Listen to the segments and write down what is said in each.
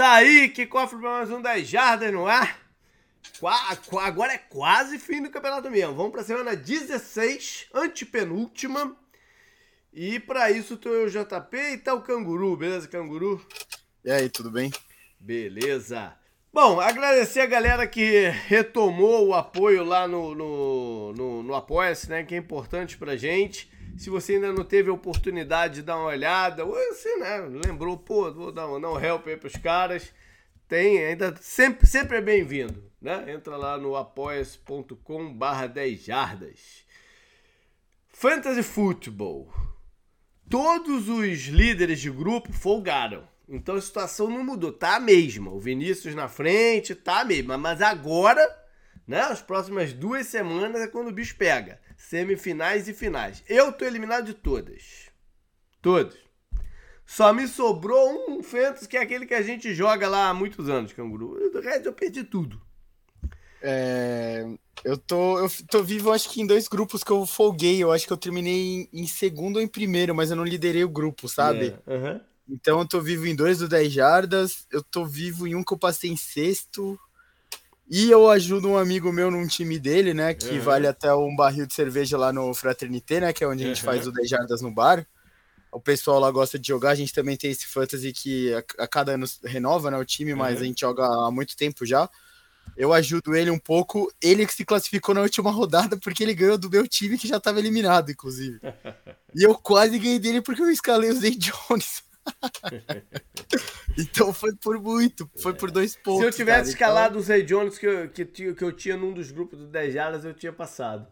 Tá aí, que cofre para mais um 10 Jardas no ar. Agora é quase fim do campeonato mesmo. Vamos para a semana 16, antepenúltima. E para isso tô eu, JP, e tá o Canguru, beleza, Canguru? E aí, tudo bem? Beleza. Bom, agradecer a galera que retomou o apoio lá no, no, no, no Apoia-se, né? Que é importante pra gente. Se você ainda não teve a oportunidade de dar uma olhada, você, né, lembrou, pô, vou dar um, dar um help aí pros caras, tem, ainda sempre, sempre é bem-vindo, né? Entra lá no apoia.com barra 10 jardas. Fantasy Football. Todos os líderes de grupo folgaram. Então a situação não mudou, tá a mesma. O Vinícius na frente, tá a mesma. Mas agora, né, as próximas duas semanas é quando o bicho pega semifinais e finais. Eu tô eliminado de todas. Todas. Só me sobrou um Fentos, que é aquele que a gente joga lá há muitos anos, canguru. Do resto eu perdi tudo. É, eu, tô, eu tô vivo, acho que em dois grupos que eu folguei. Eu acho que eu terminei em, em segundo ou em primeiro, mas eu não liderei o grupo, sabe? É, uhum. Então eu tô vivo em dois do 10 jardas. Eu tô vivo em um que eu passei em sexto. E eu ajudo um amigo meu num time dele, né? Que uhum. vale até um barril de cerveja lá no Fraternité, né? Que é onde a gente uhum. faz o 10 jardas no bar. O pessoal lá gosta de jogar. A gente também tem esse fantasy que a, a cada ano renova, né? O time, mas uhum. a gente joga há muito tempo já. Eu ajudo ele um pouco. Ele que se classificou na última rodada porque ele ganhou do meu time que já estava eliminado, inclusive. e eu quase ganhei dele porque eu escalei o Zay Jones. então foi por muito, foi por dois pontos. Se eu tivesse cara, então escalado então... o Zay Jones que eu, que, que eu tinha num dos grupos do 10 Jardas, eu tinha passado.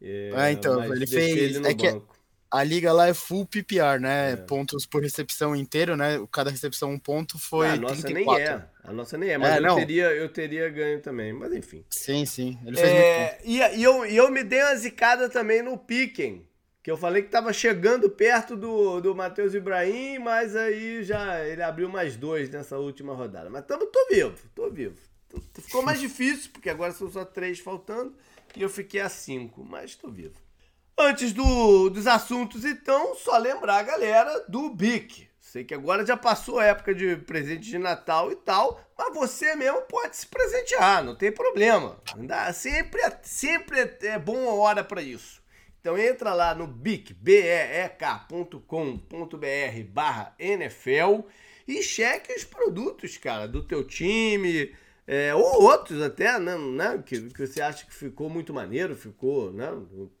É, ah, então, ele fez. Ele é que a liga lá é full PPR, né? É. Pontos por recepção inteiro, né? Cada recepção um ponto foi. Ah, a nossa 34. nem é. A nossa nem é, mas é, eu, teria, eu teria ganho também. Mas enfim. Sim, sim. Ele fez é, muito e, e, eu, e eu me dei uma zicada também no Piquen que eu falei que estava chegando perto do, do Matheus Ibrahim, mas aí já ele abriu mais dois nessa última rodada. Mas tamo, tô vivo, tô vivo. Ficou mais difícil, porque agora são só três faltando, e eu fiquei a cinco, mas tô vivo. Antes do, dos assuntos, então, só lembrar a galera do BIC. Sei que agora já passou a época de presente de Natal e tal, mas você mesmo pode se presentear, não tem problema. Sempre, é, sempre é, é boa hora para isso. Então entra lá no bic, beek.com.br barra NFL e cheque os produtos, cara, do teu time, é, ou outros até, né, né que, que você acha que ficou muito maneiro, ficou, né,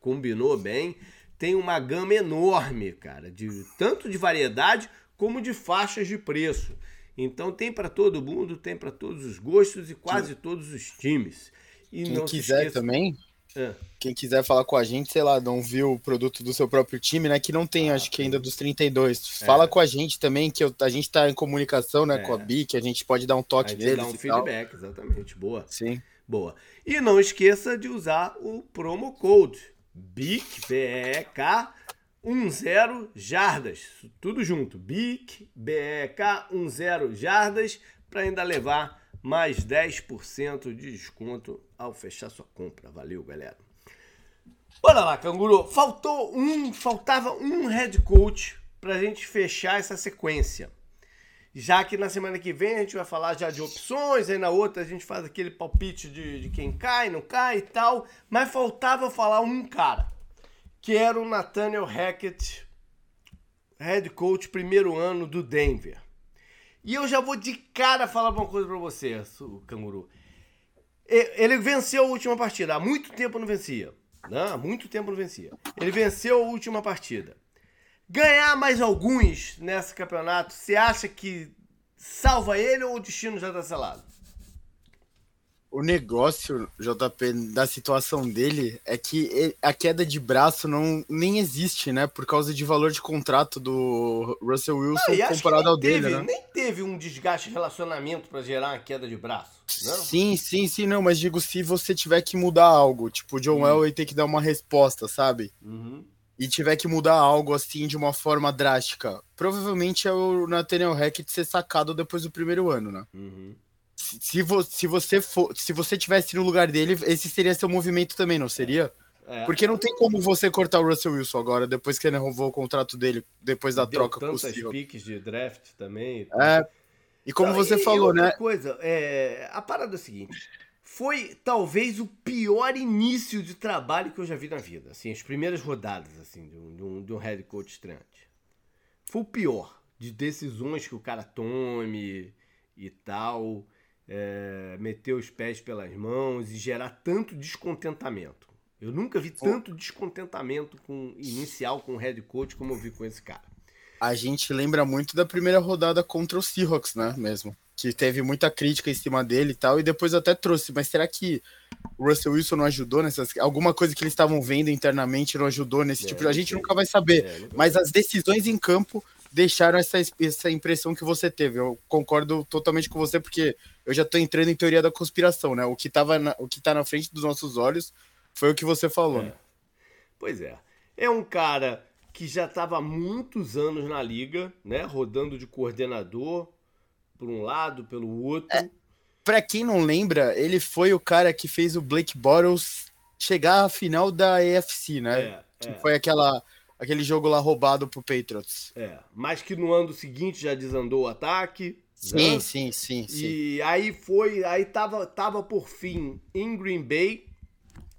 combinou bem. Tem uma gama enorme, cara, de tanto de variedade como de faixas de preço. Então tem para todo mundo, tem para todos os gostos e quase Sim. todos os times. E Quem quiser esqueça... também, é. Quem quiser falar com a gente, sei lá, não viu o produto do seu próprio time, né? Que não tem, ah, acho que ainda dos 32. É. Fala com a gente também, que eu, a gente tá em comunicação, né, é. com a BIC, a gente pode dar um toque deles. Dar um feedback, tal. exatamente. Boa. Sim. Boa. E não esqueça de usar o promo code BIC, B-E-K, 10 jardas. Tudo junto. BIC, B-E-K, 10 jardas, para ainda levar mais 10% de desconto ao fechar sua compra. Valeu, galera. Bora lá, canguru. Faltou um, faltava um head coach pra gente fechar essa sequência. Já que na semana que vem a gente vai falar já de opções, aí na outra a gente faz aquele palpite de, de quem cai, não cai e tal. Mas faltava falar um cara, que era o Nathaniel Hackett, head coach primeiro ano do Denver. E eu já vou de cara falar uma coisa para você, canguru. Ele venceu a última partida. Há muito tempo não vencia. Né? há muito tempo não vencia. Ele venceu a última partida. Ganhar mais alguns nesse campeonato, você acha que salva ele ou o destino já está selado? O negócio, JP, da situação dele é que a queda de braço não nem existe, né? Por causa de valor de contrato do Russell Wilson ah, comparado ao teve, dele, né? Nem teve um desgaste de relacionamento para gerar uma queda de braço. Não? Sim, sim, sim, não, mas digo se você tiver que mudar algo, tipo, o John uhum. Elway tem que dar uma resposta, sabe? Uhum. E tiver que mudar algo assim de uma forma drástica, provavelmente é o Nathaniel Hackett ser sacado depois do primeiro ano, né? Uhum se, vo, se você for, se você tivesse no lugar dele, esse seria seu movimento também, não seria? É. Porque não tem como você cortar o Russell Wilson agora, depois que ele renovou o contrato dele, depois da Deu troca tantas possível. piques de draft também. É, E como Não, você e falou, né? coisa, é, a parada é a seguinte. Foi talvez o pior início de trabalho que eu já vi na vida. Assim, as primeiras rodadas assim, de, um, de um, de um head coach estreante. Foi o pior de decisões que o cara tome e tal. É, meter os pés pelas mãos e gerar tanto descontentamento. Eu nunca vi tanto descontentamento com inicial com o head coach como eu vi com esse cara. A gente lembra muito da primeira rodada contra o Seahawks, né, mesmo. Que teve muita crítica em cima dele e tal, e depois até trouxe. Mas será que o Russell Wilson não ajudou nessas. Alguma coisa que eles estavam vendo internamente não ajudou nesse é, tipo? A gente nunca vai saber. É, mas as decisões em campo deixaram essa, essa impressão que você teve. Eu concordo totalmente com você, porque eu já tô entrando em teoria da conspiração, né? O que, tava na, o que tá na frente dos nossos olhos foi o que você falou. É. Né? Pois é. É um cara que já estava há muitos anos na liga, né? Rodando de coordenador por um lado, pelo outro. É, para quem não lembra, ele foi o cara que fez o Blake Bottles chegar à final da AFC, né? É, é. foi aquela aquele jogo lá roubado pro Patriots. É, mas que no ano seguinte já desandou o ataque. Sim, né? sim, sim, sim. E aí foi, aí tava, tava por fim em Green Bay,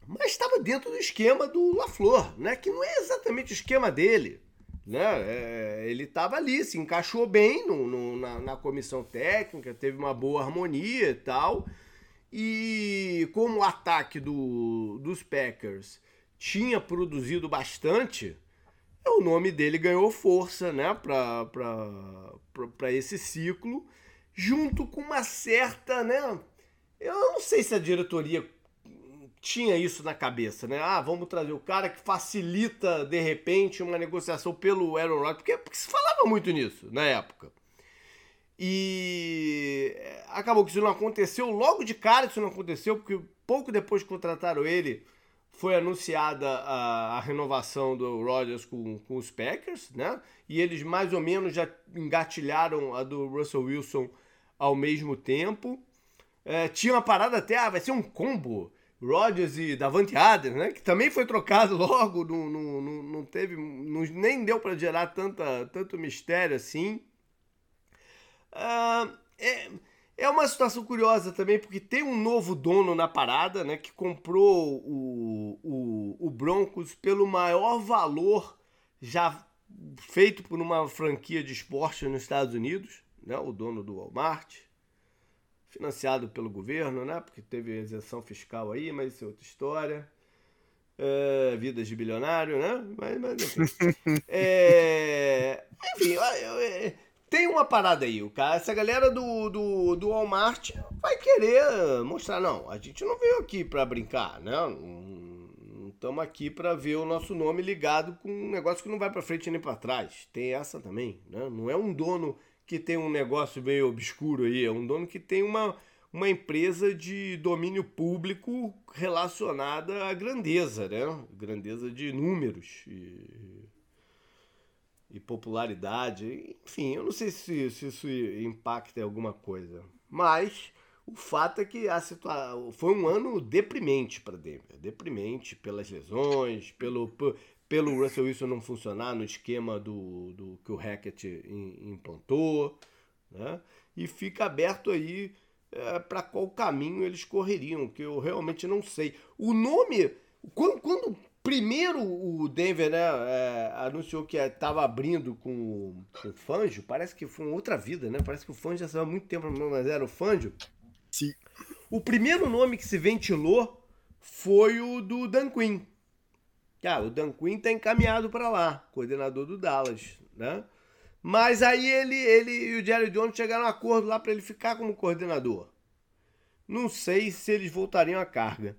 mas estava dentro do esquema do LaFleur, né? Que não é exatamente o esquema dele. Né? É, ele estava ali, se encaixou bem no, no na, na, comissão técnica, teve uma boa harmonia e tal. E como o ataque do, dos Packers tinha produzido bastante, o nome dele ganhou força né? para esse ciclo, junto com uma certa. Né? Eu não sei se a diretoria tinha isso na cabeça, né? Ah, vamos trazer o cara que facilita, de repente, uma negociação pelo Aaron Rodgers, porque, porque se falava muito nisso na época. E acabou que isso não aconteceu, logo de cara isso não aconteceu, porque pouco depois que contrataram ele, foi anunciada a, a renovação do Rodgers com, com os Packers, né? E eles mais ou menos já engatilharam a do Russell Wilson ao mesmo tempo. É, tinha uma parada até, ah, vai ser um combo Rodgers e Davante Adams, né? Que também foi trocado logo, não, não, não teve, não, nem deu para gerar tanta, tanto mistério assim. Uh, é, é uma situação curiosa também, porque tem um novo dono na parada, né? Que comprou o, o, o Broncos pelo maior valor já feito por uma franquia de esporte nos Estados Unidos, né? O dono do Walmart financiado pelo governo, né? Porque teve isenção fiscal aí, mas isso é outra história. É, vidas de bilionário, né? Mas, mas enfim. é, enfim, é, tem uma parada aí. O cara, essa galera do, do, do Walmart vai querer mostrar, não, a gente não veio aqui para brincar, né? Não estamos aqui para ver o nosso nome ligado com um negócio que não vai para frente nem para trás. Tem essa também, né? Não é um dono que tem um negócio meio obscuro aí, é um dono que tem uma, uma empresa de domínio público relacionada à grandeza, né? Grandeza de números e, e popularidade. Enfim, eu não sei se, se isso impacta em alguma coisa. Mas o fato é que a situação foi um ano deprimente para Denver, deprimente pelas lesões, pelo pelo Russell Wilson não funcionar no esquema do, do que o Hackett implantou, né? E fica aberto aí é, para qual caminho eles correriam, que eu realmente não sei. O nome, quando, quando primeiro o Denver né, é, anunciou que estava abrindo com, com o Fangio, parece que foi uma outra vida, né? Parece que o Fangio já saiu há muito tempo, mas era o Fangio. Sim. O primeiro nome que se ventilou foi o do Dan Quinn Cara, o Dan Quinn tá encaminhado para lá, coordenador do Dallas, né? Mas aí ele, ele e o Jerry Jones chegaram a um acordo lá para ele ficar como coordenador. Não sei se eles voltariam à carga.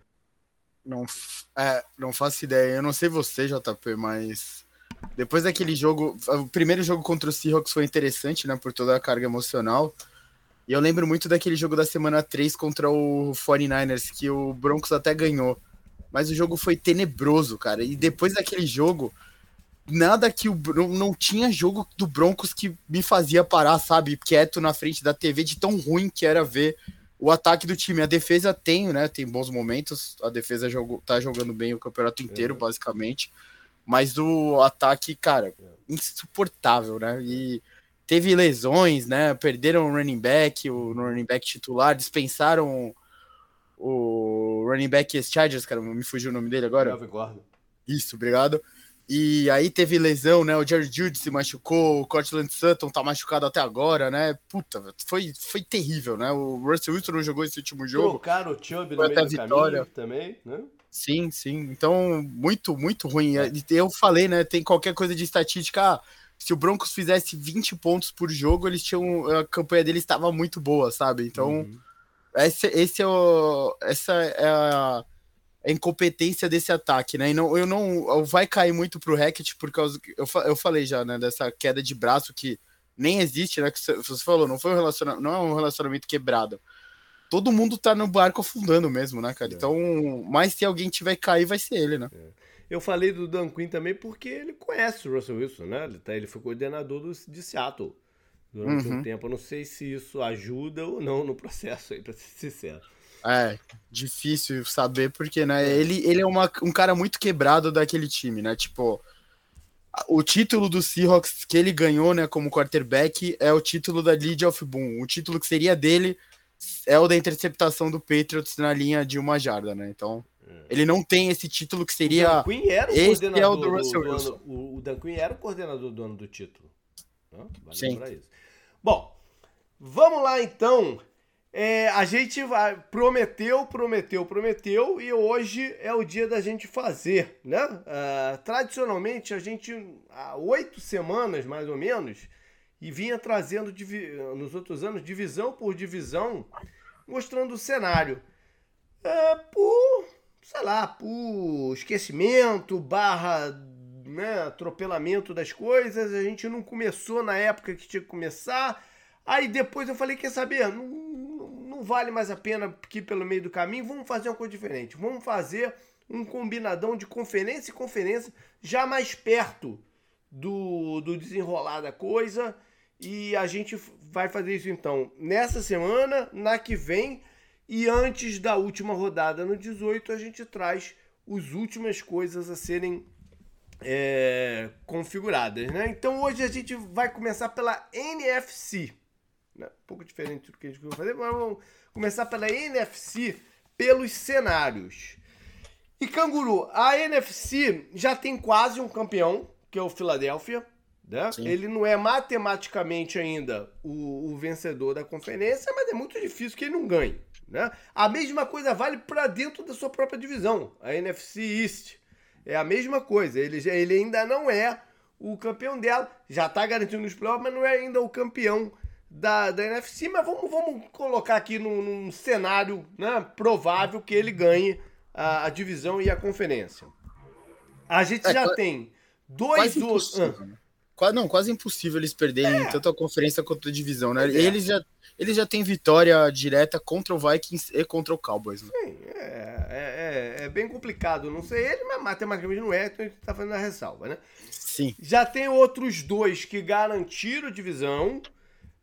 Não, é, não faço ideia. Eu não sei você, JP, mas depois daquele jogo, o primeiro jogo contra o Seahawks foi interessante, né, por toda a carga emocional. E eu lembro muito daquele jogo da semana 3 contra o 49ers, que o Broncos até ganhou mas o jogo foi tenebroso, cara. E depois daquele jogo, nada que o não tinha jogo do Broncos que me fazia parar, sabe, quieto na frente da TV de tão ruim que era ver o ataque do time. A defesa tem, né, tem bons momentos. A defesa jogou, tá jogando bem o campeonato inteiro, é. basicamente. Mas o ataque, cara, insuportável, né? E teve lesões, né? Perderam o running back, o running back titular, dispensaram o running back ex-Chargers, cara, me fugiu o nome dele agora. Melvin Gordon. Isso, obrigado. E aí teve lesão, né? O Jerry Judy se machucou, o Cortland Sutton tá machucado até agora, né? Puta, foi, foi terrível, né? O Russell Wilson não jogou esse último jogo. Trocaram o Chubb no meio vitória. também, né? Sim, sim. Então, muito, muito ruim. É. Eu falei, né? Tem qualquer coisa de estatística. Ah, se o Broncos fizesse 20 pontos por jogo, eles tinham. A campanha deles estava muito boa, sabe? Então, uhum. esse, esse é o, essa é a a incompetência desse ataque, né? E não, eu não vai cair muito pro Hackett por causa eu, eu falei já, né, dessa queda de braço que nem existe, né? Que você falou, não foi um relacionamento, não é um relacionamento quebrado. Todo mundo tá no barco afundando mesmo, né, cara? É. Então, mas se alguém tiver que cair, vai ser ele, né? É. Eu falei do Dan Quinn também porque ele conhece o Russell Wilson, né? Ele, tá, ele foi coordenador do, de Seattle durante uhum. um tempo. Eu não sei se isso ajuda ou não no processo aí, pra ser sincero. É, difícil saber, porque, né, ele, ele é uma, um cara muito quebrado daquele time, né? Tipo, o título do Seahawks que ele ganhou, né, como quarterback, é o título da Lead of Boom. O título que seria dele é o da interceptação do Patriots na linha de uma jarda, né? Então, é. ele não tem esse título que seria. O Dan Quinn era o esse coordenador é o do Russell do, Wilson. Do, o Dan Quinn era o coordenador do ano do título. Vale Sim. Bom, vamos lá então é, a gente prometeu, prometeu, prometeu e hoje é o dia da gente fazer, né? Uh, tradicionalmente a gente há oito semanas mais ou menos e vinha trazendo nos outros anos divisão por divisão, mostrando o cenário uh, por, sei lá, por esquecimento barra né, atropelamento das coisas. A gente não começou na época que tinha que começar. Aí depois eu falei, quer saber? Não, não vale mais a pena que pelo meio do caminho, vamos fazer uma coisa diferente. Vamos fazer um combinadão de conferência e conferência já mais perto do, do desenrolar da coisa. E a gente vai fazer isso então nessa semana, na que vem e antes da última rodada no 18, a gente traz as últimas coisas a serem é, configuradas. Né? Então hoje a gente vai começar pela NFC. Né? Um pouco diferente do que a gente vai fazer, mas vamos começar pela NFC, pelos cenários. E Canguru, a NFC já tem quase um campeão, que é o Philadelphia. Né? Ele não é matematicamente ainda o, o, vencedor da conferência, mas é muito difícil que ele não ganhe. Né? A mesma coisa vale para dentro da sua própria divisão, a NFC East. É a mesma coisa. Ele, ele ainda não é o campeão dela, já está garantindo os playoffs, mas não é ainda o campeão da, da NFC, mas vamos, vamos colocar aqui num, num cenário né, provável que ele ganhe a, a, divisão e a conferência. A gente é, já tem dois outros. Ah. Né? Quase, não, quase impossível eles perderem é. tanto a conferência quanto a divisão, né? É. Eles, já, eles já têm vitória direta contra o Vikings e contra o Cowboys. Né? Sim, é, é, é, é, bem complicado. Não sei ele, mas matematicamente não é, então a gente tá fazendo a ressalva, né? Sim. Já tem outros dois que garantiram divisão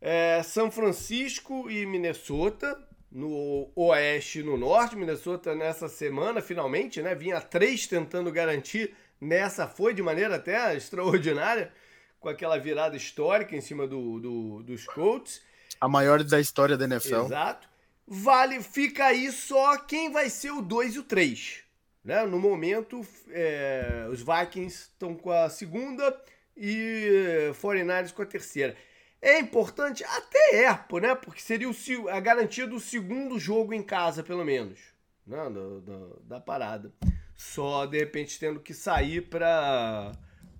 é, São Francisco e Minnesota, no oeste e no norte. Minnesota nessa semana, finalmente, né? Vinha três tentando garantir. Nessa foi de maneira até extraordinária, com aquela virada histórica em cima do, do, dos Colts. A maior da história da NFL. Exato. Vale, fica aí só quem vai ser o 2 e o 3. Né? No momento, é, os Vikings estão com a segunda e 49ers com a terceira. É importante? Até é, né? Porque seria o, a garantia do segundo jogo em casa, pelo menos. Né? Do, da parada. Só, de repente, tendo que sair para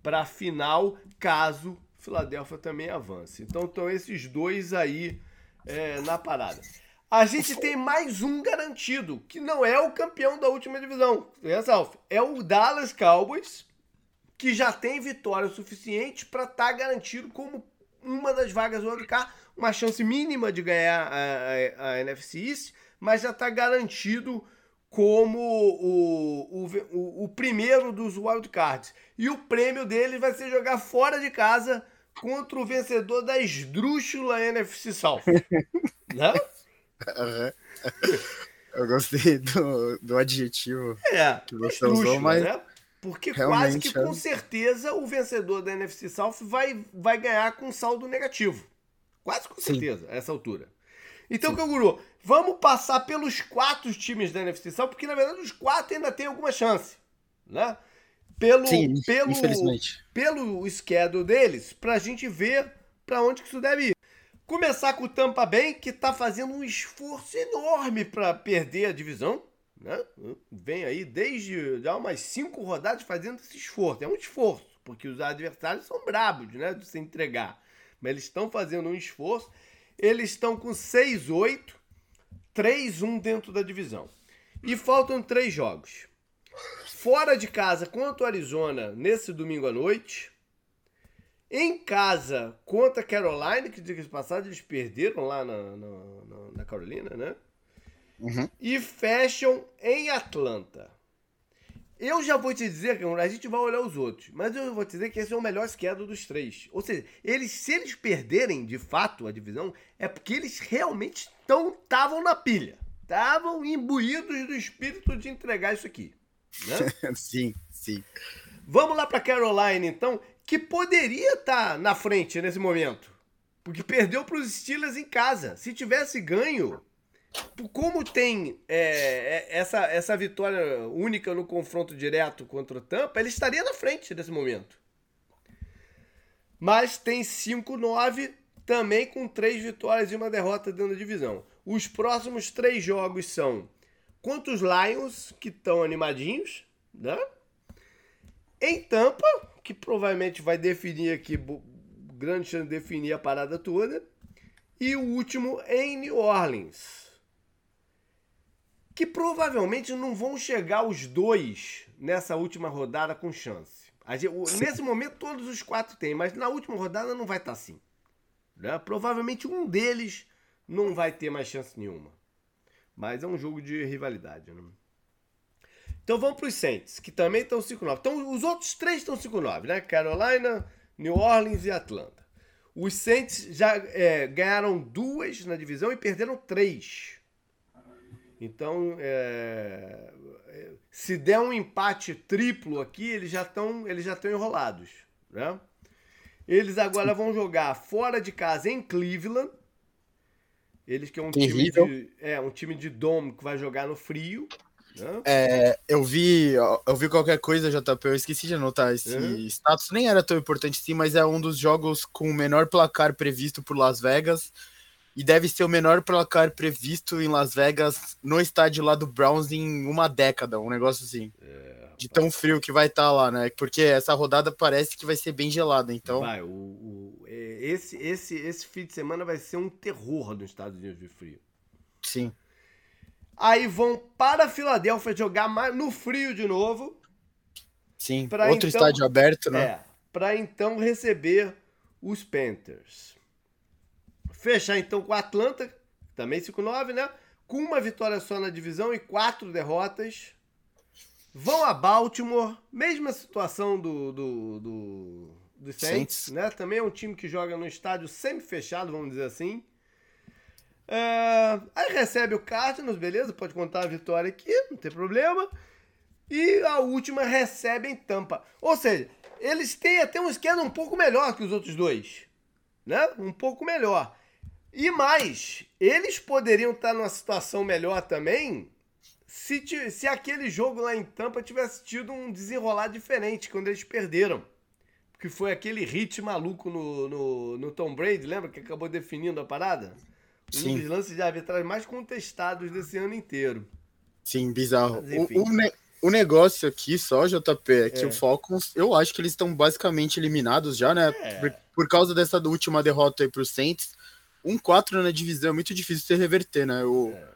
a final, caso Filadélfia também avance. Então, estão esses dois aí é, na parada. A gente tem mais um garantido, que não é o campeão da última divisão. É o Dallas Cowboys, que já tem vitória suficiente para estar tá garantido como uma das vagas do wildcard, uma chance mínima de ganhar a, a, a NFC East, mas já está garantido como o, o, o, o, primeiro dos wildcards. E o prêmio dele vai ser jogar fora de casa contra o vencedor da esdrúxula NFC South. Não? Uhum. Eu gostei do, do adjetivo é, que você usou, mas, né? Porque Realmente, quase que é. com certeza o vencedor da NFC South vai, vai ganhar com saldo negativo. Quase com certeza, Sim. a essa altura. Então, Sim. Canguru, vamos passar pelos quatro times da NFC South, porque na verdade os quatro ainda têm alguma chance. Né? Pelo, Sim, pelo, infelizmente. Pelo schedule deles, pra gente ver para onde que isso deve ir. Começar com o Tampa Bay, que está fazendo um esforço enorme para perder a divisão. Né? Vem aí desde já umas cinco rodadas fazendo esse esforço. É um esforço, porque os adversários são brabos né, de se entregar. Mas eles estão fazendo um esforço. Eles estão com 6-8, 3-1 dentro da divisão. E faltam três jogos. Fora de casa contra o Arizona nesse domingo à noite em casa contra a Carolina, que diga de passagem, eles perderam lá na, na, na Carolina, né? Uhum. E fecham em Atlanta. Eu já vou te dizer, a gente vai olhar os outros, mas eu vou te dizer que esse é o melhor schedule dos três. Ou seja, eles, se eles perderem de fato a divisão, é porque eles realmente estavam na pilha. Estavam imbuídos do espírito de entregar isso aqui. Né? sim, sim. Vamos lá para Carolina, então, que poderia estar tá na frente nesse momento. Porque perdeu para os Steelers em casa. Se tivesse ganho, como tem é, é, essa, essa vitória única no confronto direto contra o Tampa, ele estaria na frente nesse momento. Mas tem 5-9 também com três vitórias e uma derrota dentro da divisão. Os próximos três jogos são contra os Lions, que estão animadinhos, né? Em Tampa, que provavelmente vai definir aqui, grande chance de definir a parada toda. E o último em New Orleans. Que provavelmente não vão chegar os dois nessa última rodada com chance. Nesse momento todos os quatro têm, mas na última rodada não vai estar assim. Né? Provavelmente um deles não vai ter mais chance nenhuma. Mas é um jogo de rivalidade. Né? Então vamos para os Saints, que também estão 5-9. Então os outros três estão 5-9, né? Carolina, New Orleans e Atlanta. Os Saints já é, ganharam duas na divisão e perderam três. Então, é, se der um empate triplo aqui, eles já estão eles já estão enrolados, né? Eles agora vão jogar fora de casa em Cleveland. Eles que é um time de, é um time de dome que vai jogar no frio. É, eu vi, eu vi qualquer coisa, JP, eu esqueci de anotar esse uhum. status, nem era tão importante sim, mas é um dos jogos com o menor placar previsto por Las Vegas e deve ser o menor placar previsto em Las Vegas no estádio lá do Browns em uma década, um negócio assim. É, de tão frio que vai estar tá lá, né? Porque essa rodada parece que vai ser bem gelada, então. Vai, o, o, é, esse, esse, esse fim de semana vai ser um terror nos Estados Unidos de frio. Sim. Aí vão para a Filadélfia jogar no frio de novo. Sim, outro então, estádio aberto, né? É, para então receber os Panthers. Fechar então com o Atlanta, também 5-9, né? Com uma vitória só na divisão e quatro derrotas. Vão a Baltimore, mesma situação do, do, do, do Saints, Saints, né? Também é um time que joga no estádio semi-fechado, vamos dizer assim. É, aí recebe o Cardinals, beleza? Pode contar a vitória aqui, não tem problema. E a última recebe em Tampa. Ou seja, eles têm até um esquema um pouco melhor que os outros dois. Né? Um pouco melhor. E mais, eles poderiam estar numa situação melhor também se, se aquele jogo lá em Tampa tivesse tido um desenrolar diferente quando eles perderam. Porque foi aquele hit maluco no, no, no Tom Brady, lembra? Que acabou definindo a parada? Sim. Um dos lances de arbitragem mais contestados desse ano inteiro. Sim, bizarro. O, o, ne o, negócio aqui só, JP, é que é. o Falcons, eu acho que eles estão basicamente eliminados já, né? É. Por, por, causa dessa última derrota aí pro Saints. 1-4 na divisão é muito difícil de reverter, né? O, é.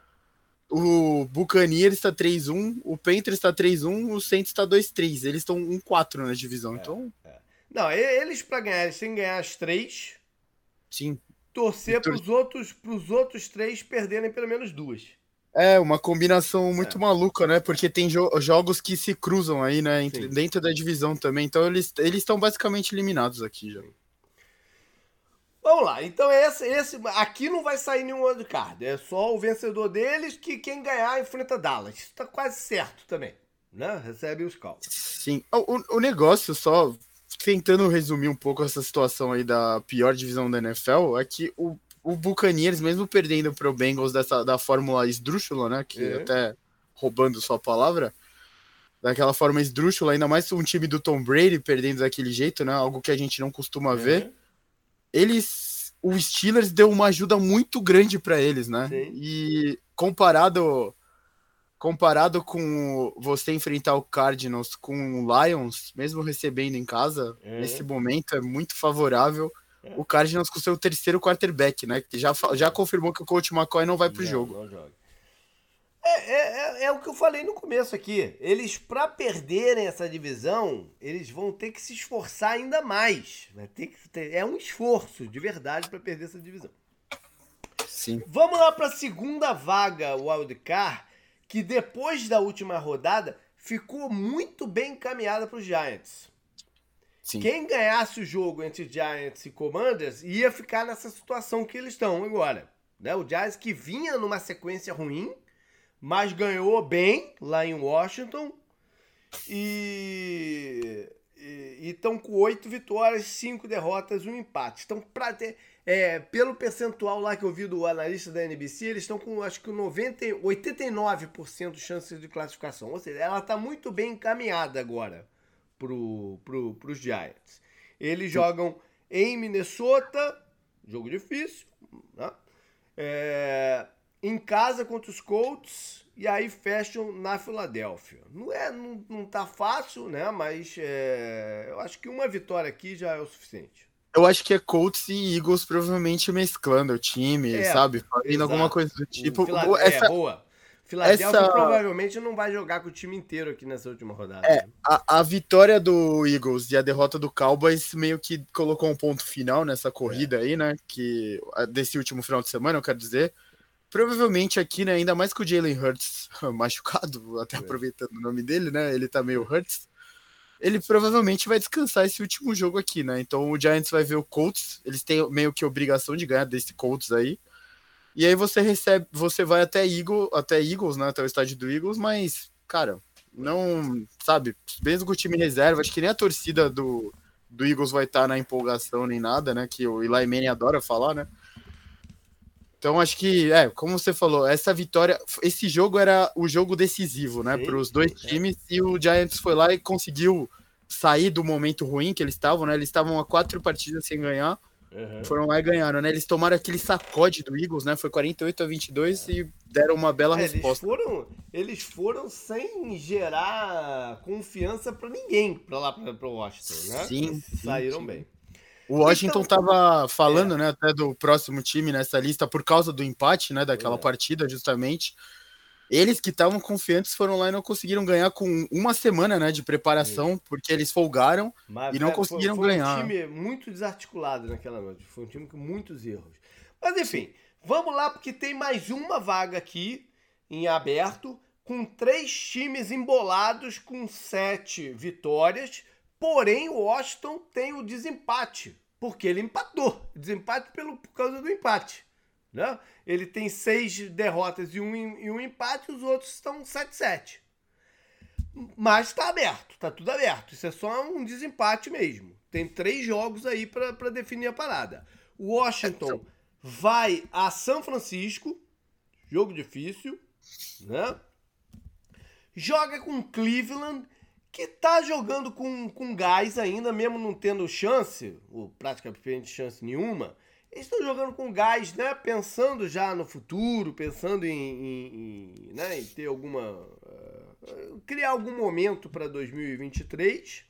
o Buccaneers está 3-1, o Panthers está 3-1, o Saints está 2-3. Eles estão 1-4 na divisão, é, então... É. Não, eles para ganhar, eles têm que ganhar as três. Sim torcer para os outros, pros outros três perderem pelo menos duas. É, uma combinação muito é. maluca, né? Porque tem jo jogos que se cruzam aí, né? Entre, dentro da divisão também. Então eles estão basicamente eliminados aqui já. Vamos lá, então esse, esse aqui não vai sair nenhum outro card. É só o vencedor deles que quem ganhar enfrenta Dallas. Isso tá quase certo também. né? Recebe os calls. Sim. O, o negócio, só tentando resumir um pouco essa situação aí da pior divisão da NFL, é que o, o Buccaneers, mesmo perdendo pro Bengals dessa, da fórmula esdrúxula, né? Que é. até roubando sua palavra, daquela forma esdrúxula, ainda mais um time do Tom Brady perdendo daquele jeito, né? Algo que a gente não costuma é. ver. Eles, o Steelers deu uma ajuda muito grande para eles, né? Sim. E comparado comparado com você enfrentar o Cardinals com o Lions, mesmo recebendo em casa, é. nesse momento é muito favorável. É. O Cardinals com o seu terceiro quarterback, né? Que já, já confirmou que o coach McCoy não vai pro jogo. Não joga. É, é, é, é, o que eu falei no começo aqui. Eles, para perderem essa divisão, eles vão ter que se esforçar ainda mais. Vai ter que ter, é um esforço de verdade para perder essa divisão. Sim. Vamos lá para a segunda vaga, o Wildcard que depois da última rodada ficou muito bem encaminhada para os Giants. Sim. Quem ganhasse o jogo entre Giants e Commanders ia ficar nessa situação que eles estão agora. Né? O Giants que vinha numa sequência ruim, mas ganhou bem lá em Washington e estão com oito vitórias, cinco derrotas, um empate. Então, para ter é, pelo percentual lá que eu vi do analista da NBC, eles estão com acho que 90, 89% de chances de classificação. Ou seja, ela está muito bem encaminhada agora pro, pro, pros Giants. Eles jogam em Minnesota, jogo difícil, né? É, em casa contra os Colts e aí fecham na Filadélfia. Não é, não, não tá fácil, né? Mas é, eu acho que uma vitória aqui já é o suficiente. Eu acho que é Colts e Eagles provavelmente mesclando o time, é, sabe? Fazendo alguma coisa do tipo. Filad... Essa... É, boa. Filadélfia essa... provavelmente não vai jogar com o time inteiro aqui nessa última rodada. É, a, a, vitória do Eagles e a derrota do Cowboys meio que colocou um ponto final nessa corrida é. aí, né? Que desse último final de semana, eu quero dizer. Provavelmente aqui, né? Ainda mais com o Jalen Hurts machucado, até é. aproveitando o nome dele, né? Ele tá meio Hurts ele provavelmente vai descansar esse último jogo aqui, né? Então o Giants vai ver o Colts, eles têm meio que obrigação de ganhar desse Colts aí. E aí você recebe, você vai até Eagle, até Eagles, né? Até o estádio do Eagles, mas, cara, não, sabe, mesmo com o time reserva, acho que nem a torcida do, do Eagles vai estar tá na empolgação nem nada, né? Que o Eli Manning adora falar, né? Então acho que, é, como você falou, essa vitória, esse jogo era o jogo decisivo, né, para os dois times e o Giants foi lá e conseguiu sair do momento ruim que eles estavam, né? Eles estavam a quatro partidas sem ganhar. Uhum. Foram lá e ganharam, né? Eles tomaram aquele sacode do Eagles, né? Foi 48 a 22 é. e deram uma bela é, resposta. Eles foram, eles foram sem gerar confiança para ninguém para lá para Washington, né? Sim, saíram sim. bem. O Washington então, tava falando, é. né, até do próximo time nessa lista por causa do empate, né, daquela é. partida, justamente. Eles que estavam confiantes foram lá e não conseguiram ganhar com uma semana, né, de preparação, porque eles folgaram Mas, e não conseguiram foi, foi ganhar. Foi um time muito desarticulado naquela noite. Foi um time com muitos erros. Mas enfim, vamos lá porque tem mais uma vaga aqui em aberto com três times embolados com sete vitórias. Porém, o Washington tem o desempate porque ele empatou. Desempate pelo, por causa do empate. Né? Ele tem seis derrotas e um, e um empate, os outros estão 7-7. Mas está aberto, está tudo aberto. Isso é só um desempate mesmo. Tem três jogos aí para definir a parada. O Washington vai a São Francisco, jogo difícil, né? Joga com Cleveland que tá jogando com, com gás ainda, mesmo não tendo chance, ou praticamente chance nenhuma, eles estão jogando com gás, né? Pensando já no futuro, pensando em, em, em né? em ter alguma. Uh, criar algum momento para 2023.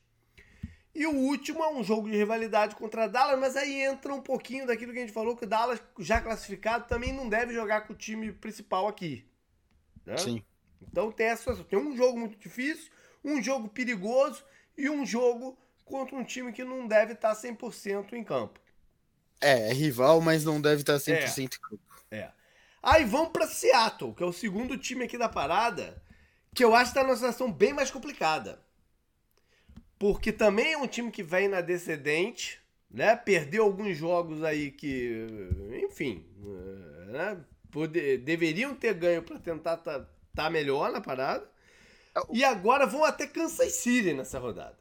E o último é um jogo de rivalidade contra Dallas, mas aí entra um pouquinho daquilo que a gente falou, que o Dallas, já classificado, também não deve jogar com o time principal aqui. Né? Sim. Então tem essa Tem um jogo muito difícil um jogo perigoso e um jogo contra um time que não deve estar 100% em campo. É, é rival, mas não deve estar 100% é, em campo. É. Aí vamos para Seattle, que é o segundo time aqui da parada, que eu acho que está numa situação bem mais complicada. Porque também é um time que vem na descendente, né? Perdeu alguns jogos aí que, enfim, né? Poder, deveriam ter ganho para tentar estar tá, tá melhor na parada. E agora vão até Kansas City nessa rodada.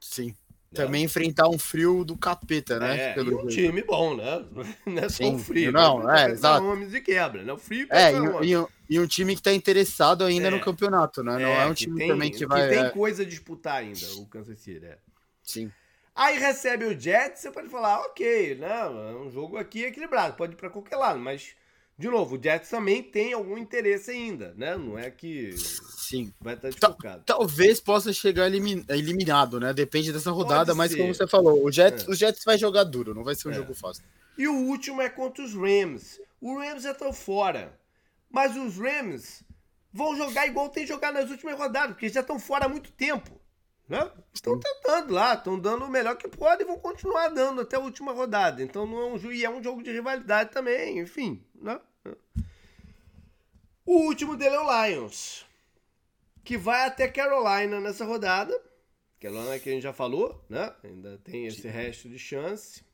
Sim. Né? Também enfrentar um frio do capeta, né? É, Pelo e um time bom, né? Não é só Sim, o frio. Não, é, exato. homens e quebra, né? O frio É, e, e, e, um time que tá interessado ainda é. no campeonato, né? Não é, é um time tem, também que vai... Que tem é... coisa a disputar ainda, o Kansas City, é. Sim. Aí recebe o Jets, você pode falar, ok, né? É um jogo aqui equilibrado, pode ir pra qualquer lado, mas de novo, o Jets também tem algum interesse ainda, né? Não é que Sim. vai estar desfocado. Talvez possa chegar eliminado, né? Depende dessa rodada, mas como você falou, o Jets, é. o Jets vai jogar duro, não vai ser um é. jogo fácil. E o último é contra os Rams. O Rams já estão fora. Mas os Rams vão jogar igual tem jogado nas últimas rodadas, porque já estão fora há muito tempo. Né? Estão tentando lá, estão dando o melhor que podem e vão continuar dando até a última rodada. Então não é um, e é um jogo de rivalidade também, enfim. Né? O último dele é o Lions, que vai até Carolina nessa rodada. Carolina que a gente já falou, né? Ainda tem esse resto de chance.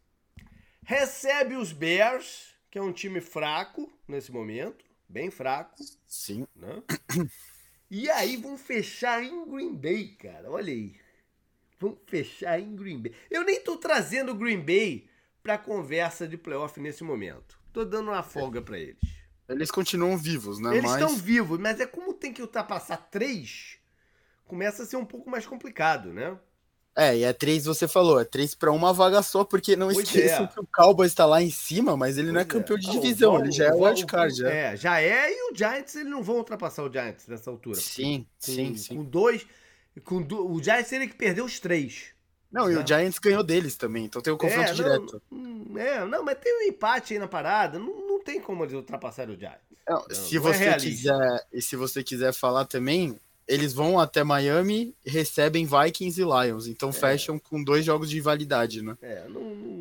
Recebe os Bears, que é um time fraco nesse momento, bem fraco. Sim. Né? E aí vão fechar em Green Bay, cara. Olha aí. Vão fechar em Green Bay. Eu nem tô trazendo o Green Bay pra conversa de playoff nesse momento. Tô dando uma folga para eles. Eles continuam vivos, né? Eles mas... estão vivos, mas é como tem que ultrapassar três, começa a ser um pouco mais complicado, né? É, e é três, você falou, é três para uma vaga só, porque não pois esqueçam é. que o Cowboys está lá em cima, mas ele pois não é campeão é. de divisão, ele já é wildcard. Já. É, já é, e o Giants, eles não vão ultrapassar o Giants nessa altura. Sim, com, sim, sim. Com dois, com do, o Giants ele que perdeu os três. Não, e o Giants ganhou deles também, então tem o confronto é, direto. Não, é, não, mas tem um empate aí na parada, não, não tem como eles ultrapassarem o Giants. Não, não, se não é você é quiser, e se você quiser falar também, eles vão até Miami, recebem Vikings e Lions, então é. fecham com dois jogos de validade, né? É, não, não,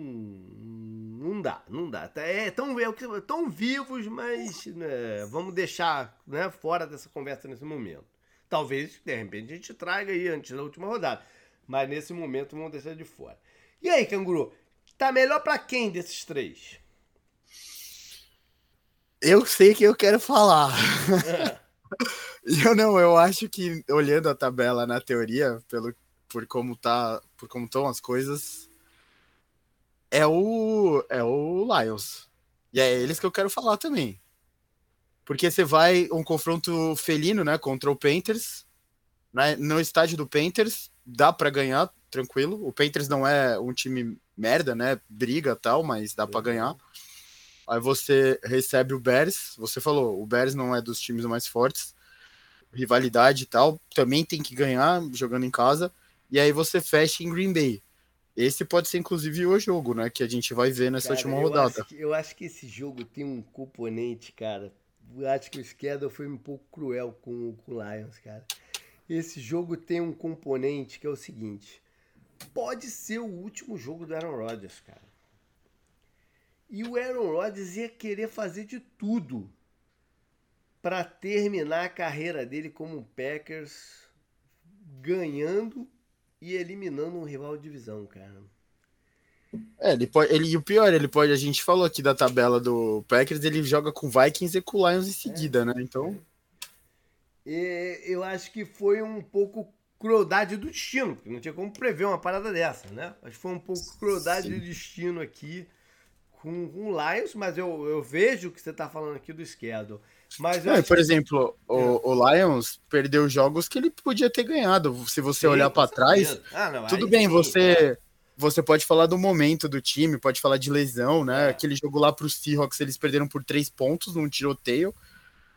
não dá, não dá. É, tão, é, tão vivos, mas né, vamos deixar né, fora dessa conversa nesse momento. Talvez, de repente, a gente traga aí antes da última rodada. Mas nesse momento vamos deixar de fora. E aí, canguru? Tá melhor para quem desses três? Eu sei que eu quero falar. É. eu não, eu acho que olhando a tabela na teoria, pelo por como tá, por como estão as coisas, é o é o Lions. E é eles que eu quero falar também. Porque você vai um confronto felino, né, contra o Panthers, né, no estádio do Panthers, dá para ganhar tranquilo. O Panthers não é um time merda, né? Briga tal, mas dá para ganhar. Aí você recebe o Bears, você falou, o Bears não é dos times mais fortes, rivalidade e tal, também tem que ganhar jogando em casa. E aí você fecha em Green Bay. Esse pode ser inclusive o jogo, né? Que a gente vai ver nessa cara, última eu rodada. Acho que, eu acho que esse jogo tem um componente, cara. Eu acho que o Schedule foi um pouco cruel com, com o Lions, cara. Esse jogo tem um componente que é o seguinte: pode ser o último jogo do Aaron Rodgers, cara. E o Aaron Rodgers ia querer fazer de tudo para terminar a carreira dele como um Packers ganhando e eliminando um rival de divisão, cara. É, ele pode, ele, e o pior, ele pode, a gente falou aqui da tabela do Packers, ele joga com Vikings e com Lions em seguida, é, né? Então. É eu acho que foi um pouco crueldade do destino, porque não tinha como prever uma parada dessa, né? Acho que foi um pouco crueldade Sim. do destino aqui com, com o Lions, mas eu, eu vejo que você está falando aqui do schedule. Mas não, por que... exemplo, o, é. o, Lions perdeu jogos que ele podia ter ganhado. Se você sim, olhar para trás, ah, não, tudo bem, sim, você é. você pode falar do momento do time, pode falar de lesão, né? É. Aquele jogo lá para os Seahawks, eles perderam por três pontos num tiroteio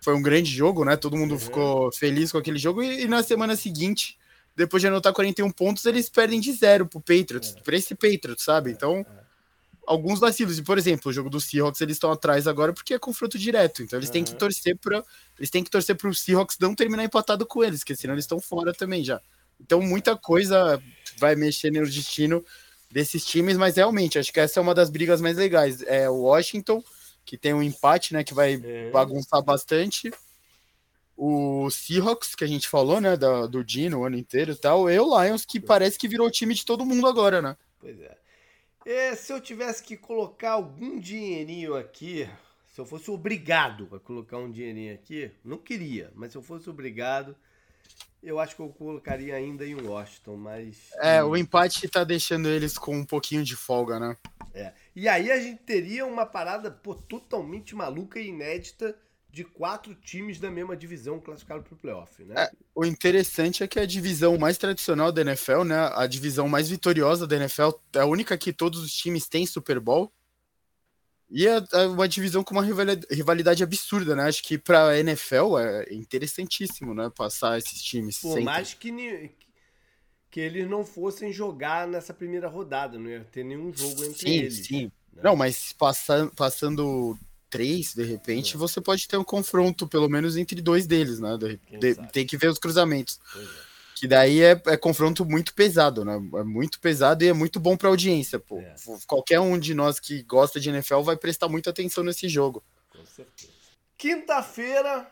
foi um grande jogo, né? Todo mundo uhum. ficou feliz com aquele jogo. E, e, na semana seguinte, depois de anotar 41 pontos, eles perdem de zero pro Patriots, é. pra esse Patriots, sabe? Então, é. Alguns vacilos. E, por exemplo, o jogo dos Seahawks, eles estão atrás agora porque é confronto direto. Então, eles uhum. têm que torcer para Eles têm que torcer pro Seahawks não terminar empatado com eles, porque senão eles estão fora também já. Então, muita coisa vai mexer no destino desses times, mas realmente, acho que essa é uma das brigas mais legais. É o Washington que tem um empate, né, que vai é. bagunçar bastante. O Seahawks, que a gente falou, né, do, do Dino o ano inteiro e tal, e o Lions, que parece que virou o time de todo mundo agora, né? Pois é. E se eu tivesse que colocar algum dinheirinho aqui, se eu fosse obrigado a colocar um dinheirinho aqui, não queria, mas se eu fosse obrigado, eu acho que eu colocaria ainda em Washington, mas. É, o empate tá deixando eles com um pouquinho de folga, né? É. E aí a gente teria uma parada pô, totalmente maluca e inédita de quatro times da mesma divisão classificados para o playoff, né? É, o interessante é que a divisão mais tradicional da NFL, né? A divisão mais vitoriosa da NFL, é a única que todos os times têm Super Bowl. E é, é uma divisão com uma rivalidade absurda, né? Acho que para a NFL é interessantíssimo, né? Passar esses times. Por mais que, que eles não fossem jogar nessa primeira rodada, não ia ter nenhum jogo entre sim, eles. Sim, sim. Né? Não, mas passando, passando três, de repente, é. você pode ter um confronto, pelo menos entre dois deles, né? De, de, tem que ver os cruzamentos. É. Que daí é, é, confronto muito pesado, né? É muito pesado e é muito bom para audiência, pô. É. Qualquer um de nós que gosta de NFL vai prestar muita atenção nesse jogo. Com certeza. Quinta-feira,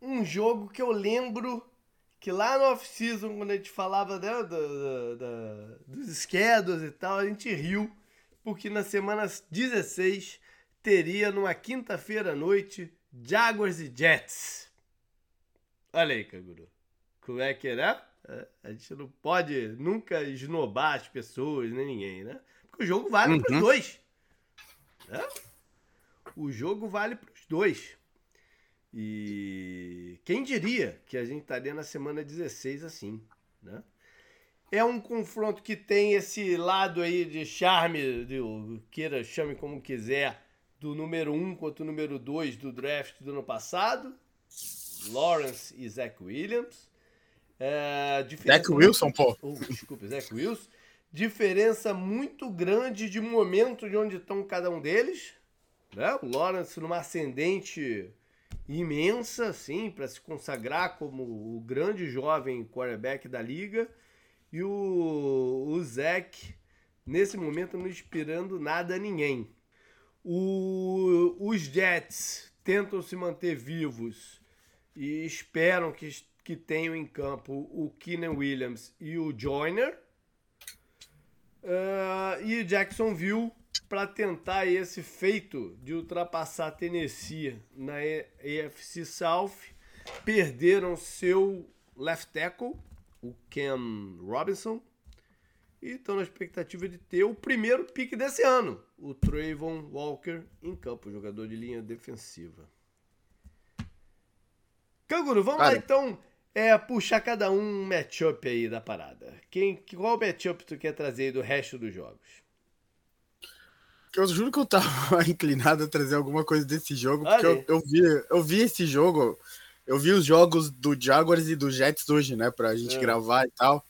um jogo que eu lembro que lá no off-season, quando a gente falava né, do, do, do, dos schedules e tal, a gente riu, porque na semana 16 teria numa quinta-feira à noite Jaguars e Jets. Olha aí, Canguru. Como é que é, é, A gente não pode nunca esnobar as pessoas, nem ninguém, né? Porque o jogo vale uhum. para os dois. Né? O jogo vale para os dois. E quem diria que a gente estaria na semana 16 assim, né? É um confronto que tem esse lado aí de charme, de, queira, chame como quiser, do número 1 um contra o número 2 do draft do ano passado. Lawrence e Zach Williams. É, Zach Wilson, pô. Oh, desculpa, Zach Wilson. Diferença muito grande de momento de onde estão cada um deles. Né? O Lawrence numa ascendente imensa, assim, para se consagrar como o grande jovem quarterback da liga. E o, o Zach, nesse momento, não inspirando nada a ninguém. O, os Jets tentam se manter vivos e esperam que, que tenham em campo o Keenan Williams e o Joyner. Uh, e Jacksonville para tentar esse feito de ultrapassar Tennessee na AFC South, perderam seu left tackle, o Cam Robinson, e estão na expectativa de ter o primeiro pique desse ano, o Trayvon Walker em campo, jogador de linha defensiva. Canguru, vamos Cara. lá então é, puxar cada um matchup aí da parada. Quem, qual matchup tu quer trazer do resto dos jogos? Eu juro que eu tava inclinado a trazer alguma coisa desse jogo, porque eu, eu, vi, eu vi esse jogo, eu vi os jogos do Jaguars e do Jets hoje, né, pra gente é. gravar e tal.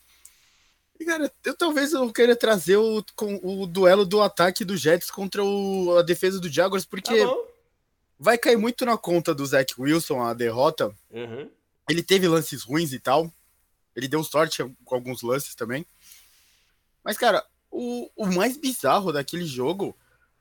E, cara, eu talvez eu queira trazer o, com, o duelo do ataque do Jets contra o, a defesa do Jaguars, porque tá vai cair muito na conta do Zach Wilson a derrota. Uhum. Ele teve lances ruins e tal. Ele deu sorte com alguns lances também. Mas, cara, o, o mais bizarro daquele jogo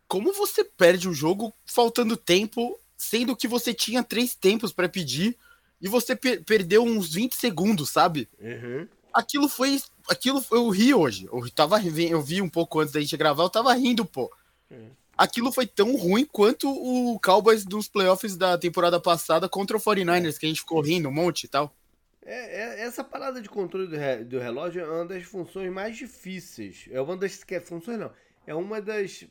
como você perde o jogo faltando tempo, sendo que você tinha três tempos para pedir e você per perdeu uns 20 segundos, sabe? Uhum. Aquilo foi. Aquilo eu ri hoje. Eu, tava, eu vi um pouco antes da gente gravar, eu tava rindo, pô. Uhum. Aquilo foi tão ruim quanto o Cowboys dos playoffs da temporada passada contra o 49ers, que a gente ficou rindo um monte e tal. É, é, essa parada de controle do, re, do relógio é uma das funções mais difíceis. É uma das. Que, funções não. É uma das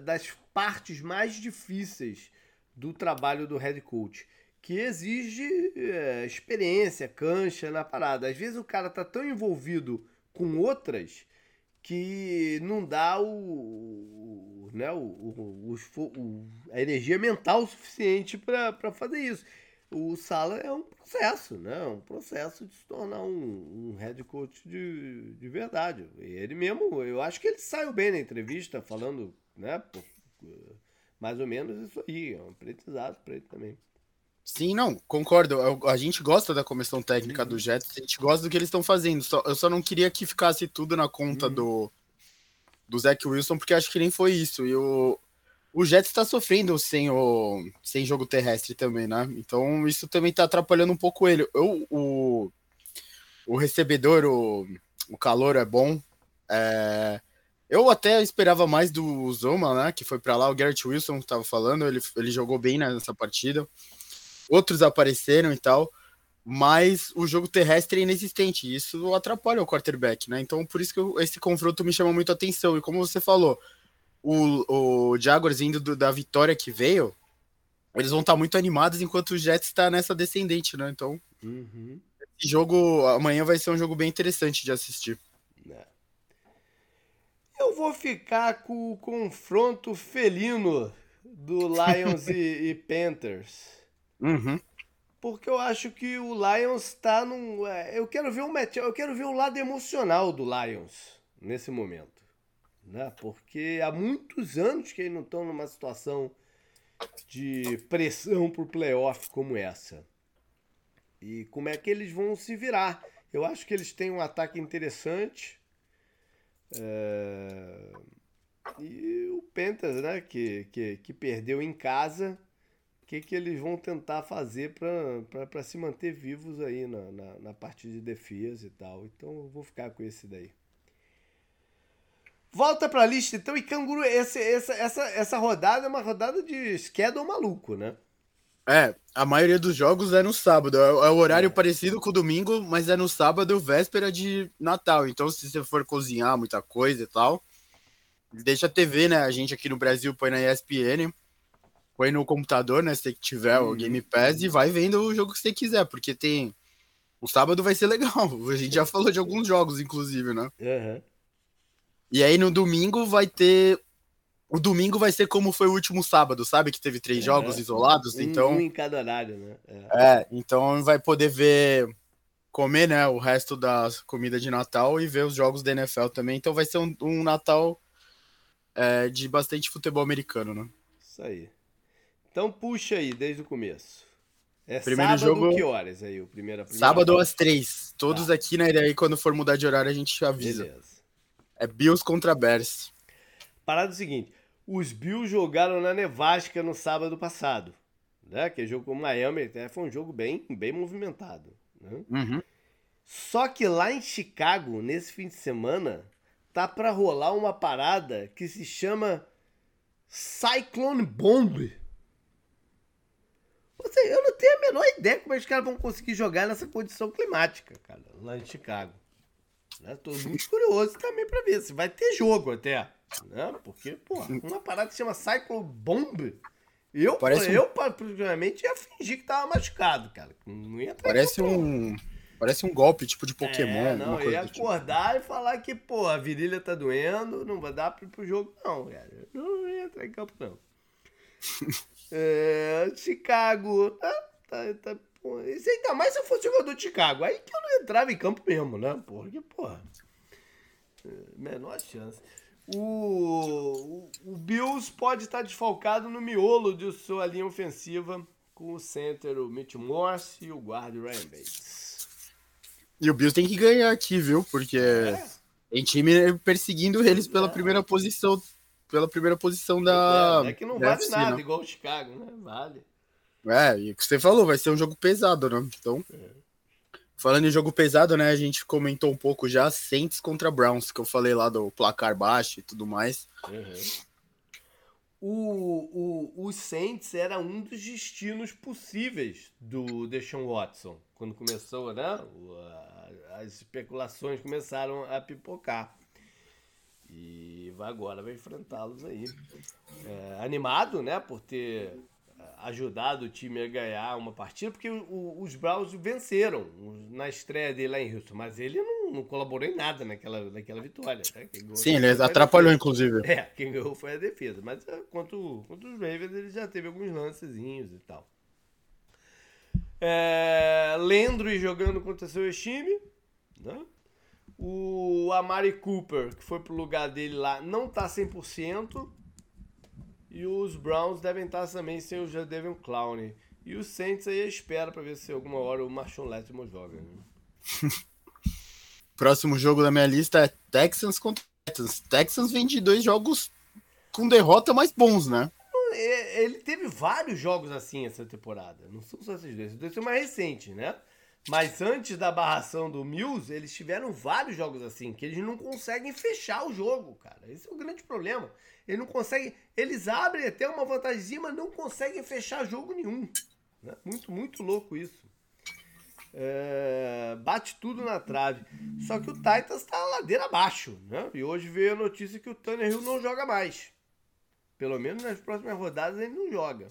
das partes mais difíceis do trabalho do head coach, que exige é, experiência, cancha na parada. Às vezes o cara tá tão envolvido com outras que não dá o, né, o, o, o a energia mental suficiente para fazer isso. O Sala é um processo, né? Um processo de se tornar um, um head coach de, de verdade. Ele mesmo, eu acho que ele saiu bem na entrevista falando né? mais ou menos isso aí, é um aprendizado para ele também. Sim, não, concordo. a gente gosta da comissão técnica uhum. do Jets, a gente gosta do que eles estão fazendo. Só, eu só não queria que ficasse tudo na conta uhum. do, do Zach Wilson, porque acho que nem foi isso. E o, o Jets está sofrendo sem, o, sem jogo terrestre também, né? Então isso também está atrapalhando um pouco ele. Eu, o, o recebedor, o, o calor é bom. É, eu até esperava mais do Zoma, né? Que foi para lá, o Garrett Wilson estava falando, ele, ele jogou bem nessa partida. Outros apareceram e tal. mas o jogo terrestre é inexistente. Isso atrapalha o quarterback, né? Então, por isso que esse confronto me chama muito a atenção. E como você falou, o, o Jaguars indo do, da vitória que veio, eles vão estar muito animados enquanto o Jets está nessa descendente, né? Então, uhum. esse jogo amanhã vai ser um jogo bem interessante de assistir. É. Eu vou ficar com o confronto felino do Lions e, e, Panthers. Uhum. Porque eu acho que o Lions está num. É, eu quero ver o match, eu quero ver o lado emocional do Lions nesse momento. Né? Porque há muitos anos que eles não estão numa situação de pressão por playoff como essa. E como é que eles vão se virar? Eu acho que eles têm um ataque interessante. É... E o Panthers, né, que, que, que perdeu em casa, que, que eles vão tentar fazer para se manter vivos aí na, na, na parte de defesa e tal. Então eu vou ficar com esse daí. Volta pra lista então e canguru. Esse, essa, essa, essa rodada é uma rodada de schedule maluco, né? É, a maioria dos jogos é no sábado. É, é o horário é. parecido com o domingo, mas é no sábado, véspera de Natal. Então, se você for cozinhar muita coisa e tal, deixa a TV, né? A gente aqui no Brasil põe na ESPN, põe no computador, né? Se tiver o uhum. Game Pass e vai vendo o jogo que você quiser, porque tem. O sábado vai ser legal. A gente já falou de alguns jogos, inclusive, né? Uhum. E aí no domingo vai ter. O domingo vai ser como foi o último sábado, sabe? Que teve três jogos isolados. Um, então. Um em cada horário, né? É. é, então vai poder ver. Comer, né? O resto da comida de Natal e ver os jogos da NFL também. Então vai ser um, um Natal é, de bastante futebol americano, né? Isso aí. Então puxa aí, desde o começo. É primeiro sábado, jogo... que horas aí? O primeiro, sábado às três. Todos tá. aqui, né? E aí quando for mudar de horário a gente avisa. Beleza. É Bills contra Bears. Parada é o seguinte: os Bills jogaram na Nevasca no sábado passado. Né? Que jogo com o Miami até foi um jogo bem, bem movimentado. Né? Uhum. Só que lá em Chicago, nesse fim de semana, tá para rolar uma parada que se chama Cyclone Bomb. Seja, eu não tenho a menor ideia como é que os caras vão conseguir jogar nessa condição climática, cara, lá em Chicago. Né? Tô muito curioso também para ver se vai ter jogo até. Né? Porque, pô, uma parada que chama Cyclo Bomb. Eu, Parece eu um... particularmente, ia fingir que tava machucado, cara. Não ia Parece um. Parece um golpe, tipo de Pokémon. É, não, eu ia tipo. acordar tipo. e falar que, pô, a virilha tá doendo, não vai dar pro, pro jogo, não, cara. Não ia entrar em campo, não. é, Chicago. Tá, tá, tá Pô, isso ainda mais se eu fosse jogador de Chicago. Aí que eu não entrava em campo mesmo, né? Porque, porra. É, menor chance. O, o, Bills pode estar desfalcado no miolo de sua linha ofensiva com o center, o Mitch Morse e o guarda Ryan Bates. E o Bills tem que ganhar aqui, viu? Porque é. tem time perseguindo eles pela é. primeira posição. Pela primeira posição da. É, é que não vale FC, nada, né? igual o Chicago, né? Vale. É, e o que você falou, vai ser um jogo pesado, né? Então, é. falando em jogo pesado, né? A gente comentou um pouco já Saints contra Browns, que eu falei lá do placar baixo e tudo mais. Uhum. O, o, o Saints era um dos destinos possíveis do Deshaun Watson. Quando começou, né? As especulações começaram a pipocar. E agora vai enfrentá-los aí. É, animado, né? Por ter ajudado o time a ganhar uma partida, porque o, os Browns venceram na estreia dele lá em Houston, mas ele não, não colaborou em nada naquela, naquela vitória. Né? Sim, ele atrapalhou, inclusive. É, quem ganhou foi a defesa, mas é, contra, contra os Ravens ele já teve alguns lancezinhos e tal. É, Lendro jogando contra seu time, né? O Amari Cooper, que foi pro lugar dele lá, não tá 100%. E os Browns devem estar também sem o Jadavion Clown. E o Saints aí espera para ver se alguma hora o Marshawn Lattimore joga. Né? Próximo jogo da minha lista é Texans contra Texans. Texans vem de dois jogos com derrota mais bons, né? É, ele teve vários jogos assim essa temporada. Não são só esses dois. Esses dois são mais recentes, né? Mas antes da barração do Mills, eles tiveram vários jogos assim, que eles não conseguem fechar o jogo, cara. Esse é o grande problema. Eles não conseguem. Eles abrem até uma vantagem, mas não conseguem fechar jogo nenhum. Né? Muito, muito louco isso. É, bate tudo na trave. Só que o Titans tá ladeira abaixo, né? E hoje veio a notícia que o Tanner Hill não joga mais. Pelo menos nas próximas rodadas ele não joga.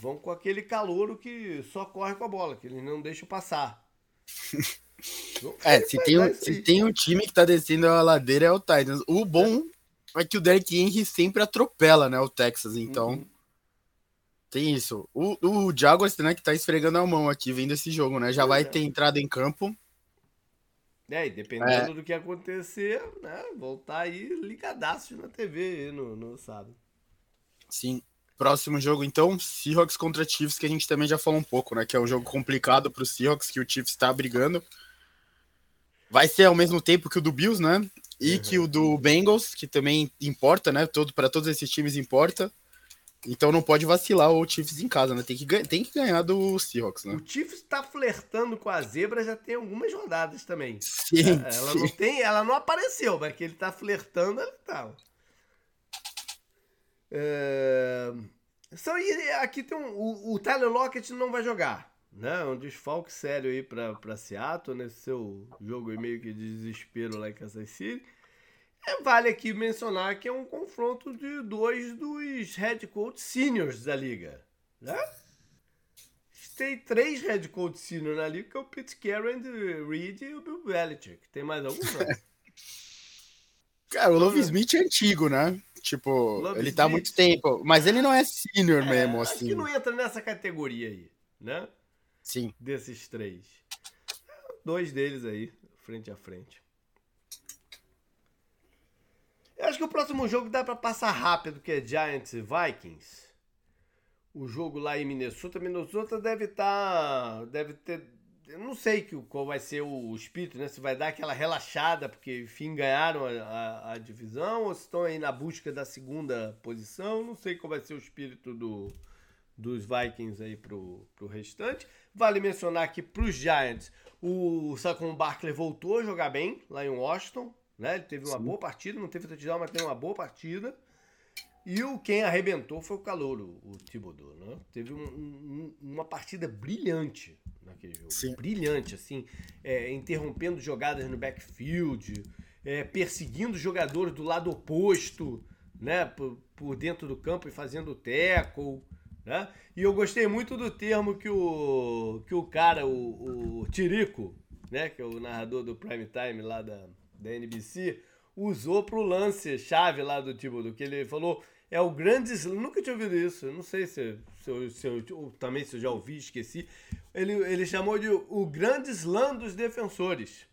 Vão com aquele calouro que só corre com a bola, que ele não deixa passar. é, se tem, um, se tem um time que tá descendo a ladeira é o Titans. O bom é que o Derek Henry sempre atropela, né, o Texas, então... Uhum. Tem isso. O, o Jaguars, né, que tá esfregando a mão aqui, vendo esse jogo, né? Já vai é. ter entrado em campo. É, e dependendo é. do que acontecer, né? Voltar aí ligadaço na TV no, no sábado. Sim. Próximo jogo, então, Seahawks contra Chiefs, que a gente também já falou um pouco, né? Que é um jogo complicado pro Seahawks, que o Chiefs tá brigando. Vai ser ao mesmo tempo que o do Bills, né? E uhum. que o do Bengals, que também importa, né? Todo, para todos esses times importa. Então não pode vacilar o Chiefs em casa, né? Tem que, tem que ganhar do Seahawks, né? O Chiefs tá flertando com a zebra já tem algumas rodadas também. Sim. É, ela sim. não tem, ela não apareceu, mas que ele tá flertando, ele tá. É... Só, aqui tem um, o, o Tyler Lockett não vai jogar, né? Um desfalque sério aí pra Seattle nesse seu jogo meio que de desespero lá em Kansas City. É, vale aqui mencionar que é um confronto de dois dos head coach seniors da liga, né? Tem três head coach seniors na liga, que é o Pete Carroll, Reed e o Bill Belichick. Tem mais algum? Cara, o Love Smith é antigo, né? Tipo, Love ele tá há muito tempo. Mas ele não é senior é, mesmo, assim. Acho que não entra nessa categoria aí, né? Sim. Desses três. Dois deles aí, frente a frente. Eu acho que o próximo jogo dá para passar rápido, que é Giants e Vikings. O jogo lá em Minnesota. Minnesota deve estar. Tá, deve ter. Eu não sei que, qual vai ser o espírito, né? Se vai dar aquela relaxada, porque enfim ganharam a, a, a divisão, ou se estão aí na busca da segunda posição. Não sei qual vai ser o espírito do, dos Vikings aí pro, pro restante. Vale mencionar que pros Giants, o Saquon Barkley voltou a jogar bem lá em Washington. Né? Ele teve uma Sim. boa partida, não teve touchdown, mas teve uma boa partida. E o quem arrebentou foi o Calouro, o Thibodeau, né? Teve um, um, uma partida brilhante naquele jogo. Sim. Brilhante, assim, é, interrompendo jogadas no backfield, é, perseguindo jogadores do lado oposto, né? Por, por dentro do campo e fazendo tackle, né? E eu gostei muito do termo que o, que o cara, o, o Tirico, né? Que é o narrador do Prime Time lá da, da NBC, usou pro lance chave lá do Thibodeau, que ele falou, é o grande slam, nunca tinha ouvido isso, não sei se, se, eu, se eu, também se eu já ouvi, esqueci, ele, ele chamou de o grande slam dos defensores,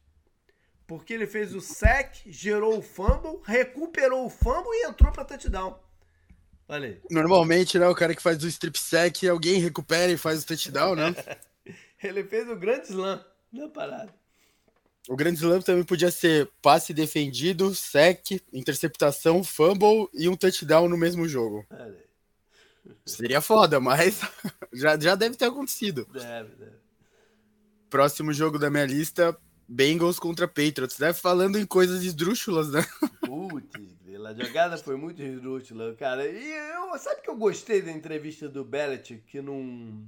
porque ele fez o sec, gerou o fumble, recuperou o fumble e entrou para touchdown. Olha aí. Normalmente, né, o cara que faz o strip sec, alguém recupera e faz o touchdown, né? ele fez o grande slam na parada. O grande slam também podia ser passe defendido, sec, interceptação, fumble e um touchdown no mesmo jogo. Seria foda, mas já, já deve ter acontecido. Deve, deve. Próximo jogo da minha lista, Bengals contra Patriots, né? Falando em coisas esdrúxulas, né? Putz, a jogada foi muito esdrúxula, cara. E eu, sabe que eu gostei da entrevista do Bellet que não.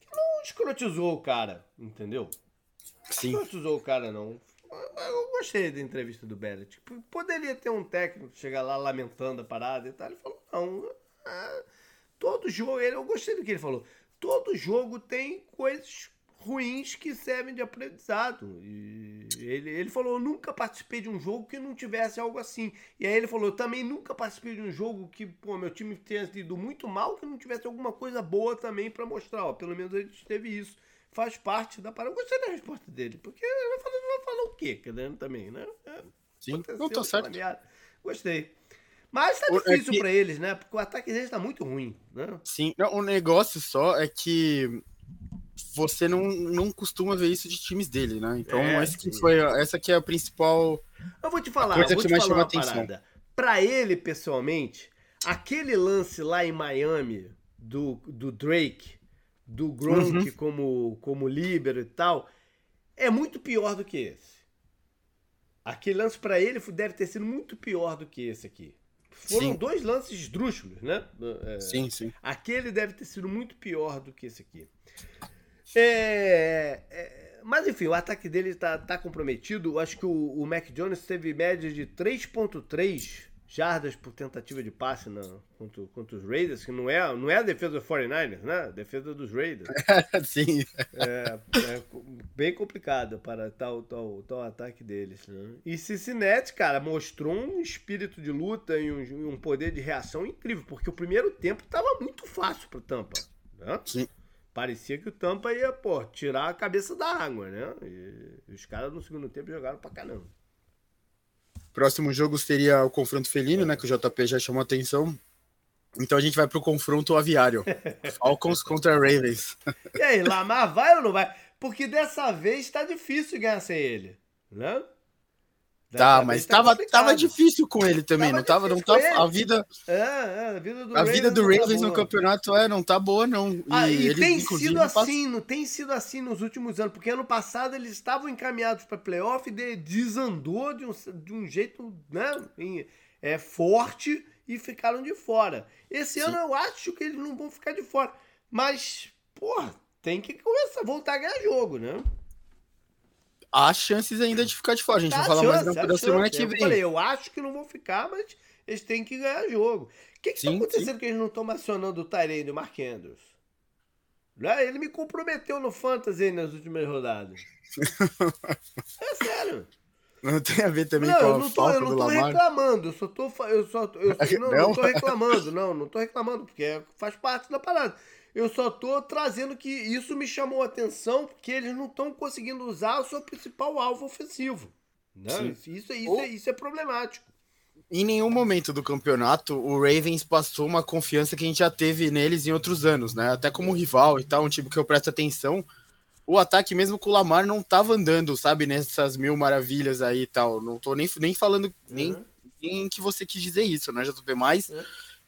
que não escrotizou o cara, entendeu? Sim. Não usou o cara, não. Eu gostei da entrevista do Bellet. Poderia ter um técnico chegar lá lamentando a parada e tal. Ele falou, não. É, todo jogo, eu gostei do que ele falou. Todo jogo tem coisas ruins que servem de aprendizado. E ele, ele falou: nunca participei de um jogo que não tivesse algo assim. E aí ele falou: também nunca participei de um jogo que, pô, meu time tenha ido muito mal, que não tivesse alguma coisa boa também para mostrar. Ó, pelo menos a gente teve isso faz parte da parada. Eu gostei da resposta dele, porque ele vai falar, vai falar o quê? Querendo também, né? É, Sim, não tá certo. Planeado. Gostei. Mas tá difícil é que... para eles, né? Porque o ataque deles tá muito ruim, né? Sim, o negócio só é que você não, não costuma ver isso de times dele, né? Então, é, essa, que foi, essa que é a principal. Eu vou te falar, coisa que mais chamou atenção. Para ele, pessoalmente, aquele lance lá em Miami do, do Drake, do Gronk uhum. como, como líbero e tal, é muito pior do que esse. Aquele lance para ele deve ter sido muito pior do que esse aqui. Foram sim. dois lances esdrúxulos, né? É, sim, sim. Aquele deve ter sido muito pior do que esse aqui. É, é, Mas enfim, o ataque dele tá, tá comprometido. Eu acho que o, o Mac Jones teve média de 3.3 jardas por tentativa de passe na, contra, contra, os Raiders, que não é, não é a defesa dos 49ers, né? A defesa dos Raiders. Sim. É, é, bem complicado para tal, tal, tal ataque deles. Né? E Cincinnati, cara, mostrou um espírito de luta e um, um poder de reação incrível, porque o primeiro tempo estava muito fácil para Tampa. Né? Sim. Parecia que o Tampa ia, pô, tirar a cabeça da água, né? E os caras no segundo tempo jogaram pra caramba. Próximo jogo seria o confronto felino, né? Que o JP já chamou atenção. Então a gente vai pro confronto aviário. Falcons contra Ravens. E aí, Lamar vai ou não vai? Porque dessa vez tá difícil ganhar sem ele, né? Tá, mas tá tava, tava difícil com ele também, tava não tava, não tava, a vida, é, é, a vida do a Ravens, vida do tá Ravens tá no campeonato é, não tá boa não. E, ah, e tem sido assim, não tem sido assim nos últimos anos, porque ano passado eles estavam encaminhados para playoff e desandou de um, de um jeito, né, é, forte e ficaram de fora. Esse Sim. ano eu acho que eles não vão ficar de fora, mas, porra, tem que começar, voltar a ganhar jogo, né? Há chances ainda de ficar de fora. A gente tá vai falar chance, mais da, semana que vem. Eu falei, eu acho que não vão ficar, mas eles têm que ganhar jogo. O que está acontecendo sim. que eles não estão mencionando o Tyrene e o Mark Andrews? Né? Ele me comprometeu no Fantasy nas últimas rodadas. é sério. Não tem a ver também não, com a eu não tô, eu não tô reclamando, eu só tô eu só eu não, não, não tô reclamando, não, não tô reclamando porque faz parte da parada. Eu só tô trazendo que isso me chamou a atenção porque eles não estão conseguindo usar o seu principal alvo ofensivo. Né? Isso, isso, isso, é, isso é problemático. Em nenhum momento do campeonato o Ravens passou uma confiança que a gente já teve neles em outros anos, né? Até como rival e tal, um time que eu presto atenção. O ataque, mesmo com o Lamar, não tava andando, sabe, nessas mil maravilhas aí e tal. Não tô nem, nem falando, uhum. nem, nem que você quis dizer isso, né, JP? Mas. Uhum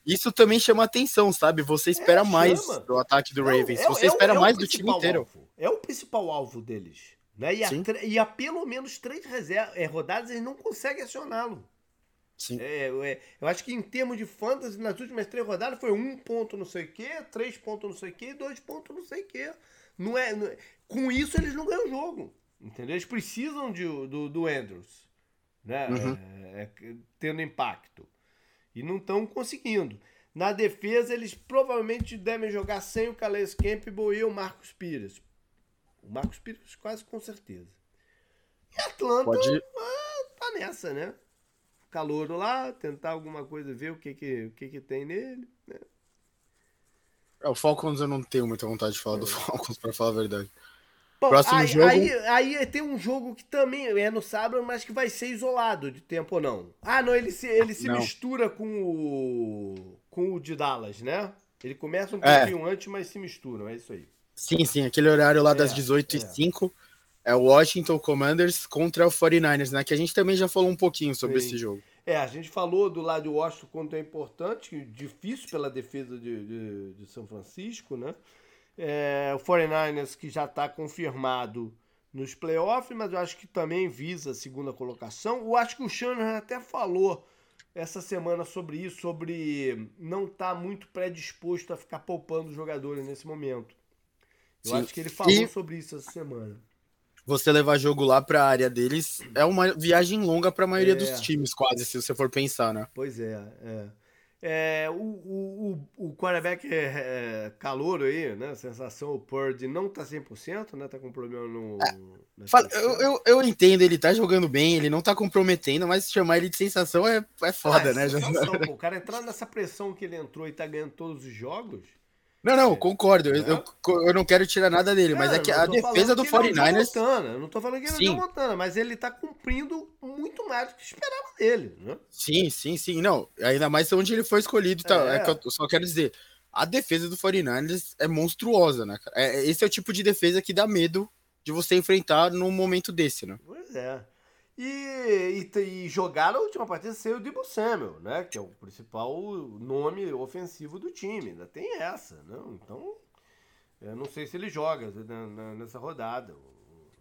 isso também chama atenção, sabe? Você espera é, mais do ataque do Ravens. É, Você é, espera mais do time inteiro. Alvo. É o principal alvo deles. Né? E, a, e a pelo menos três é, rodadas eles não conseguem acioná-lo. Sim. É, é, eu acho que em termos de fantasy, nas últimas três rodadas foi um ponto não sei o quê, três pontos não sei o quê, dois pontos não sei o quê. Não é, não é, com isso eles não ganham o jogo. Entendeu? Eles precisam de, do, do Andrews. Né? Uhum. É, tendo impacto. E não estão conseguindo. Na defesa, eles provavelmente devem jogar sem o Calais Campbell e o Marcos Pires. O Marcos Pires quase com certeza. E Atlanta Pode... ah, tá nessa, né? Calor lá, tentar alguma coisa, ver o que que, o que, que tem nele. Né? É, o Falcons eu não tenho muita vontade de falar é. do Falcons, para falar a verdade. Bom, Próximo aí, jogo. Aí, aí, tem um jogo que também é no sábado, mas que vai ser isolado de tempo ou não. Ah, não, ele se, ele se mistura com o. com o de Dallas, né? Ele começa um é. pouquinho antes, mas se misturam, é isso aí. Sim, sim, aquele horário lá é, das 18h05 é. é o Washington Commanders contra o 49ers, né? Que a gente também já falou um pouquinho sobre sim. esse jogo. É, a gente falou do lado de Washington quanto é importante, difícil pela defesa de, de, de São Francisco, né? É, o 49ers que já está confirmado nos playoffs, mas eu acho que também visa a segunda colocação. Eu acho que o Shanahan até falou essa semana sobre isso, sobre não estar tá muito predisposto a ficar poupando os jogadores nesse momento. Eu Sim. acho que ele falou e sobre isso essa semana. Você levar jogo lá para a área deles é uma viagem longa para a maioria é. dos times, quase, se você for pensar, né? Pois é, é. É, o, o, o quarterback é, é calouro aí, né? sensação, o Purdy não tá 100%, né? Tá com problema no. É, eu, eu, eu, entendo, ele tá jogando bem, ele não tá comprometendo, mas chamar ele de sensação é, é foda, ah, né? Sensação, pô, o cara entrar nessa pressão que ele entrou e tá ganhando todos os jogos. Não, não, concordo. Eu, eu, eu, não quero tirar nada dele, mas é que a defesa do 49ers. eu não tô falando que ele é o Montana, mas ele tá cumprindo muito mais do que esperava dele. Né? Sim, sim, sim. Não, ainda mais onde ele foi escolhido. Tá, é. é que eu só quero dizer, a defesa do 49ers é monstruosa, né? É, esse é o tipo de defesa que dá medo de você enfrentar num momento desse, né? Pois é. E, e, e jogaram a última partida sem o Debo Samuel, né? Que é o principal nome ofensivo do time. Ainda tem essa, né? Então, eu não sei se ele joga nessa rodada.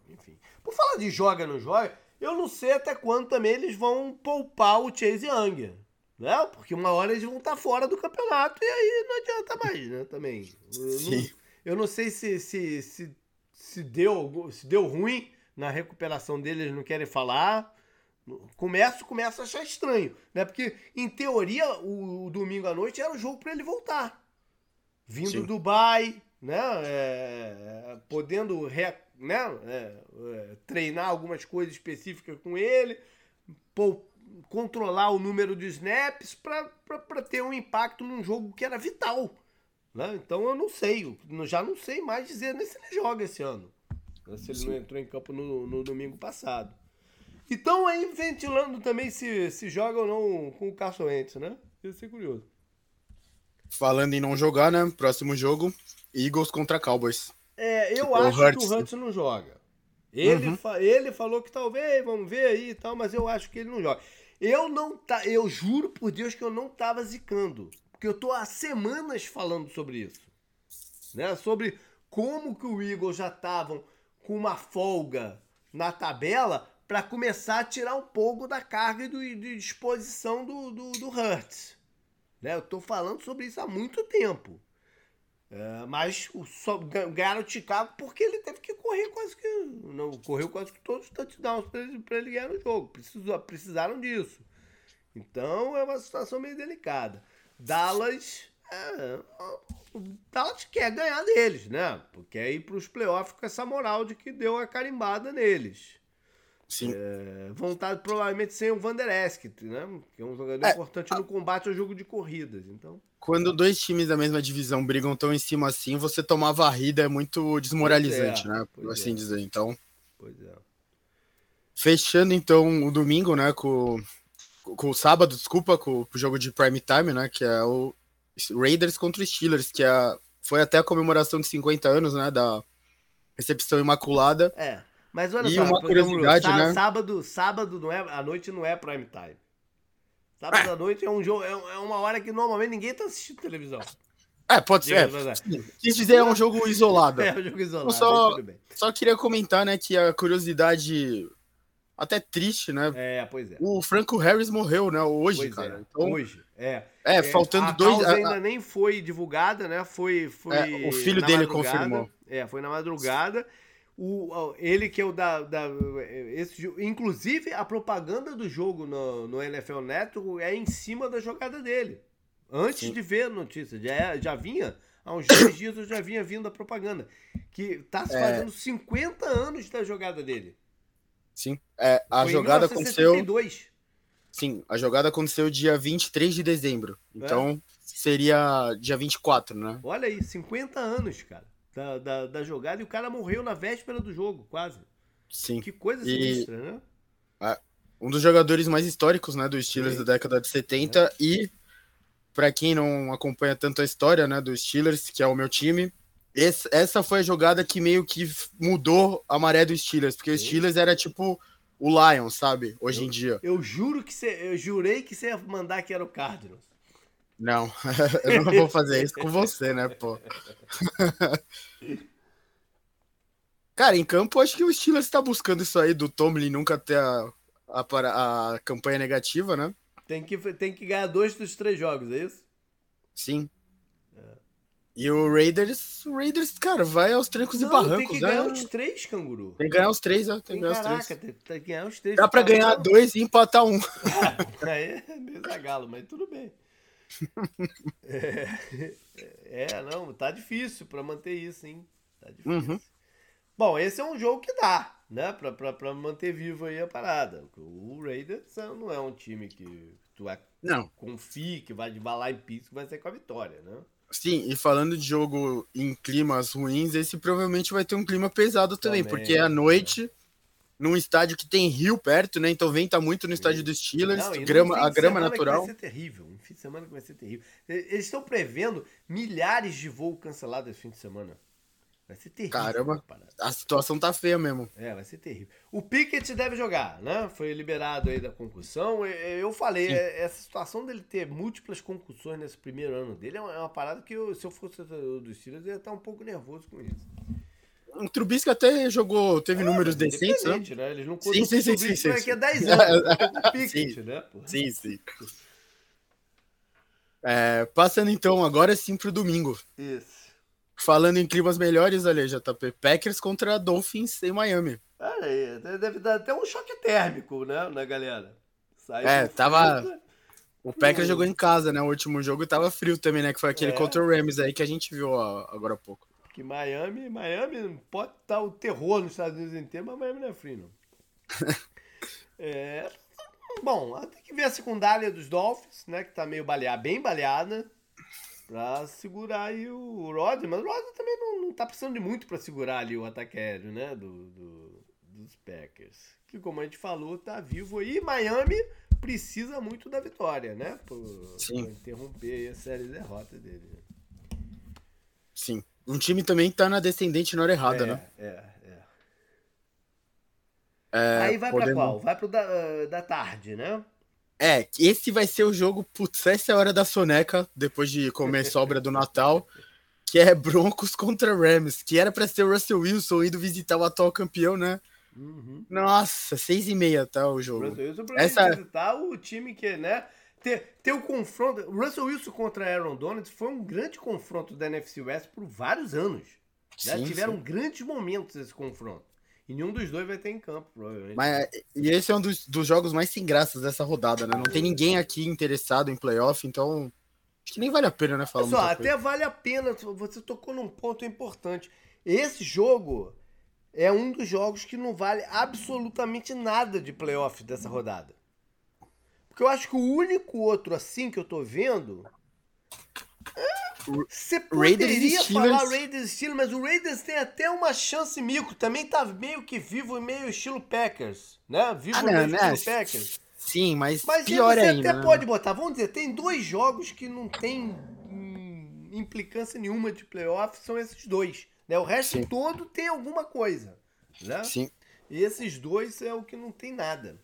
Enfim. Por falar de joga não joga, eu não sei até quando também eles vão poupar o Chase Young. Né? Porque uma hora eles vão estar fora do campeonato e aí não adianta mais, né? Também. Eu, não, eu não sei se, se, se se deu, se deu ruim na recuperação dele, eles não querem falar. Começo, começa a achar estranho, né? Porque, em teoria, o, o domingo à noite era o jogo para ele voltar. Vindo Sim. do Dubai, né? É, podendo re, né? É, é, treinar algumas coisas específicas com ele, pô, controlar o número de snaps para ter um impacto num jogo que era vital. Né? Então eu não sei, já não sei mais dizer nem se ele joga esse ano. Se ele Sim. não entrou em campo no, no domingo passado. Então aí ventilando também se, se joga ou não com o Carson Wentz, né? Ia ser curioso. Falando em não jogar, né? Próximo jogo, Eagles contra Cowboys. É, eu tipo, acho que o Hurts não joga. Ele, uhum. fa ele falou que talvez, vamos ver aí e tal, mas eu acho que ele não joga. Eu não tá, eu juro por Deus que eu não tava zicando, porque eu tô há semanas falando sobre isso. Né? Sobre como que o Eagles já estavam com uma folga na tabela para começar a tirar um pouco da carga e do, de disposição do, do, do Hurts. Né? Eu estou falando sobre isso há muito tempo. É, mas o, só, ganharam o Chicago porque ele teve que correr quase que. Não, correu quase que todos os touchdowns para ele, ele ganhar no jogo. Precisou, precisaram disso. Então é uma situação meio delicada. Dallas. É, o Dallas quer ganhar deles, né? Porque é ir para os playoffs com essa moral de que deu a carimbada neles. Sim. É, vontade provavelmente sem o Van Der Esk, né? Que é um jogador é, importante no combate ao jogo de corridas. Então. Quando dois times da mesma divisão brigam tão em cima assim, você tomar varrida é muito desmoralizante, é, né? Por assim é. dizer. Então. Pois é. Fechando então o domingo, né? Com, com o sábado, desculpa, com o jogo de prime time, né? Que é o Raiders contra Steelers, que é, foi até a comemoração de 50 anos, né? Da recepção imaculada. É. Mas olha e só, uma curiosidade, exemplo, né? sábado, sábado não é, a noite não é prime time. Sábado é. à noite é um jogo, é, é uma hora que normalmente ninguém tá assistindo televisão. É, pode ser. Se dizer é um jogo isolado. É um jogo isolado. Eu só, só queria comentar, né, que a curiosidade até triste, né? É, pois é. O Franco Harris morreu, né? Hoje, pois cara. É. Então, hoje, é. É, faltando a dois. A ainda nem foi divulgada, né? Foi. foi é, o filho dele confirmou. É, foi na madrugada. O, ele que é o da. da esse, inclusive, a propaganda do jogo no, no NFL Network é em cima da jogada dele. Antes Sim. de ver a notícia. Já, já vinha. Há uns dois dias eu já vinha vindo a propaganda. Que tá se é. fazendo é... 50 anos da jogada dele. Sim. É, a Foi jogada aconteceu. Sim, a jogada aconteceu dia 23 de dezembro. Então é. seria dia 24, né? Olha aí, 50 anos, cara da, da, da, jogada e o cara morreu na véspera do jogo, quase. Sim. Que coisa sinistra, e... né? um dos jogadores mais históricos, né, do Steelers Sim. da década de 70 é. e para quem não acompanha tanto a história, né, do Steelers, que é o meu time, esse, essa foi a jogada que meio que mudou a maré do Steelers, porque o Steelers era tipo o Lions, sabe, hoje eu, em dia. Eu juro que você, eu jurei que você ia mandar que era o Cardinals. Não, eu não vou fazer isso com você, né, pô? Cara, em campo, acho que o Steelers está buscando isso aí do Tomlin nunca ter a, a, a, campanha negativa, né? Tem que, tem que ganhar dois dos três jogos, é isso? Sim. É. E o Raiders, o Raiders, cara, vai aos trancos não, e barrancos. Tem que ganhar né? os três, canguru. Tem que ganhar os três, ó. Tem, tem que ganhar caraca, os três. Tem, tem que ganhar os três. Dá pra ganhar dois e empatar um. Aí é desagalo, mas tudo bem. é, é, não, tá difícil para manter isso, hein? Tá difícil. Uhum. Bom, esse é um jogo que dá, né? Pra, pra, pra manter vivo aí a parada. O Raiders não é um time que tu é, não. confia que vai de balar em piso que vai ser com a vitória, né? Sim, e falando de jogo em climas ruins, esse provavelmente vai ter um clima pesado também, também porque é à noite. É num estádio que tem rio perto, né? Então venta muito no estádio dos Steelers, Não, grama, a grama natural. vai ser terrível, um fim de semana que vai ser terrível. Eles estão prevendo milhares de voos cancelados esse fim de semana. Vai ser terrível. Caramba, a situação tá feia mesmo. É, vai ser terrível. O Pickett deve jogar, né? Foi liberado aí da concussão. Eu falei, Sim. É, essa situação dele ter múltiplas concussões nesse primeiro ano dele é uma, é parada que eu, se eu fosse dos Steelers, eu ia estar um pouco nervoso com isso. O Trubisky até jogou, teve é, números decentes, né? né? Eles não contam sim, sim, sim, sim, sim, daqui a 10 anos. Pickett, sim, né? Sim, sim. É, passando então agora sim pro domingo. Isso. Falando em climas melhores, olha, JP, Packers contra Dolphins em Miami. É, deve dar até um choque térmico, né, na galera. Sai é, tava. O Packers jogou em casa, né? O último jogo tava frio também, né? Que foi aquele é. contra o Rams aí que a gente viu ó, agora há pouco. Que Miami, Miami pode estar o terror nos Estados Unidos inteiro, mas Miami não é frio, não. é, bom, tem que ver a secundária dos Dolphins, né? Que tá meio baleada, bem baleada. Pra segurar aí o Rodgers, mas o Rodgers também não, não tá precisando de muito pra segurar ali o ataque aéreo, né? Do, do, dos Packers. Que como a gente falou, tá vivo aí. Miami precisa muito da vitória, né? Por, Sim. interromper a série de derrotas dele. Sim. Um time também tá na descendente na hora errada, é, né? É, é. é Aí vai podemos... pra qual? Vai pro da, uh, da tarde, né? É, esse vai ser o jogo, putz, essa é a hora da soneca, depois de comer sobra do Natal, que é Broncos contra Rams, que era para ser o Russell Wilson indo visitar o atual campeão, né? Uhum. Nossa, seis e meia tá o jogo. Russell Wilson pra Essa... visitar o time que, né? Ter, ter o confronto. Russell Wilson contra Aaron Donald foi um grande confronto da NFC West por vários anos. Né? Sim, Tiveram sim. grandes momentos esse confronto. E nenhum dos dois vai ter em campo, provavelmente. Mas, e esse é um dos, dos jogos mais sem graças dessa rodada, né? Não tem ninguém aqui interessado em playoff, então. Acho que nem vale a pena, né? Falar Só, até coisa. vale a pena. Você tocou num ponto importante. Esse jogo é um dos jogos que não vale absolutamente nada de playoff dessa rodada. Porque eu acho que o único outro assim que eu tô vendo. Você poderia falar Raiders Steelers, mas o Raiders tem até uma chance mico. Também tá meio que vivo e meio estilo Packers, né? Vivo ah, meio né? estilo Packers. Sim, mas, mas pior você ainda. Você até né? pode botar, vamos dizer, tem dois jogos que não tem hum, implicância nenhuma de playoff, são esses dois. Né? O resto Sim. todo tem alguma coisa. Né? Sim. E esses dois é o que não tem nada.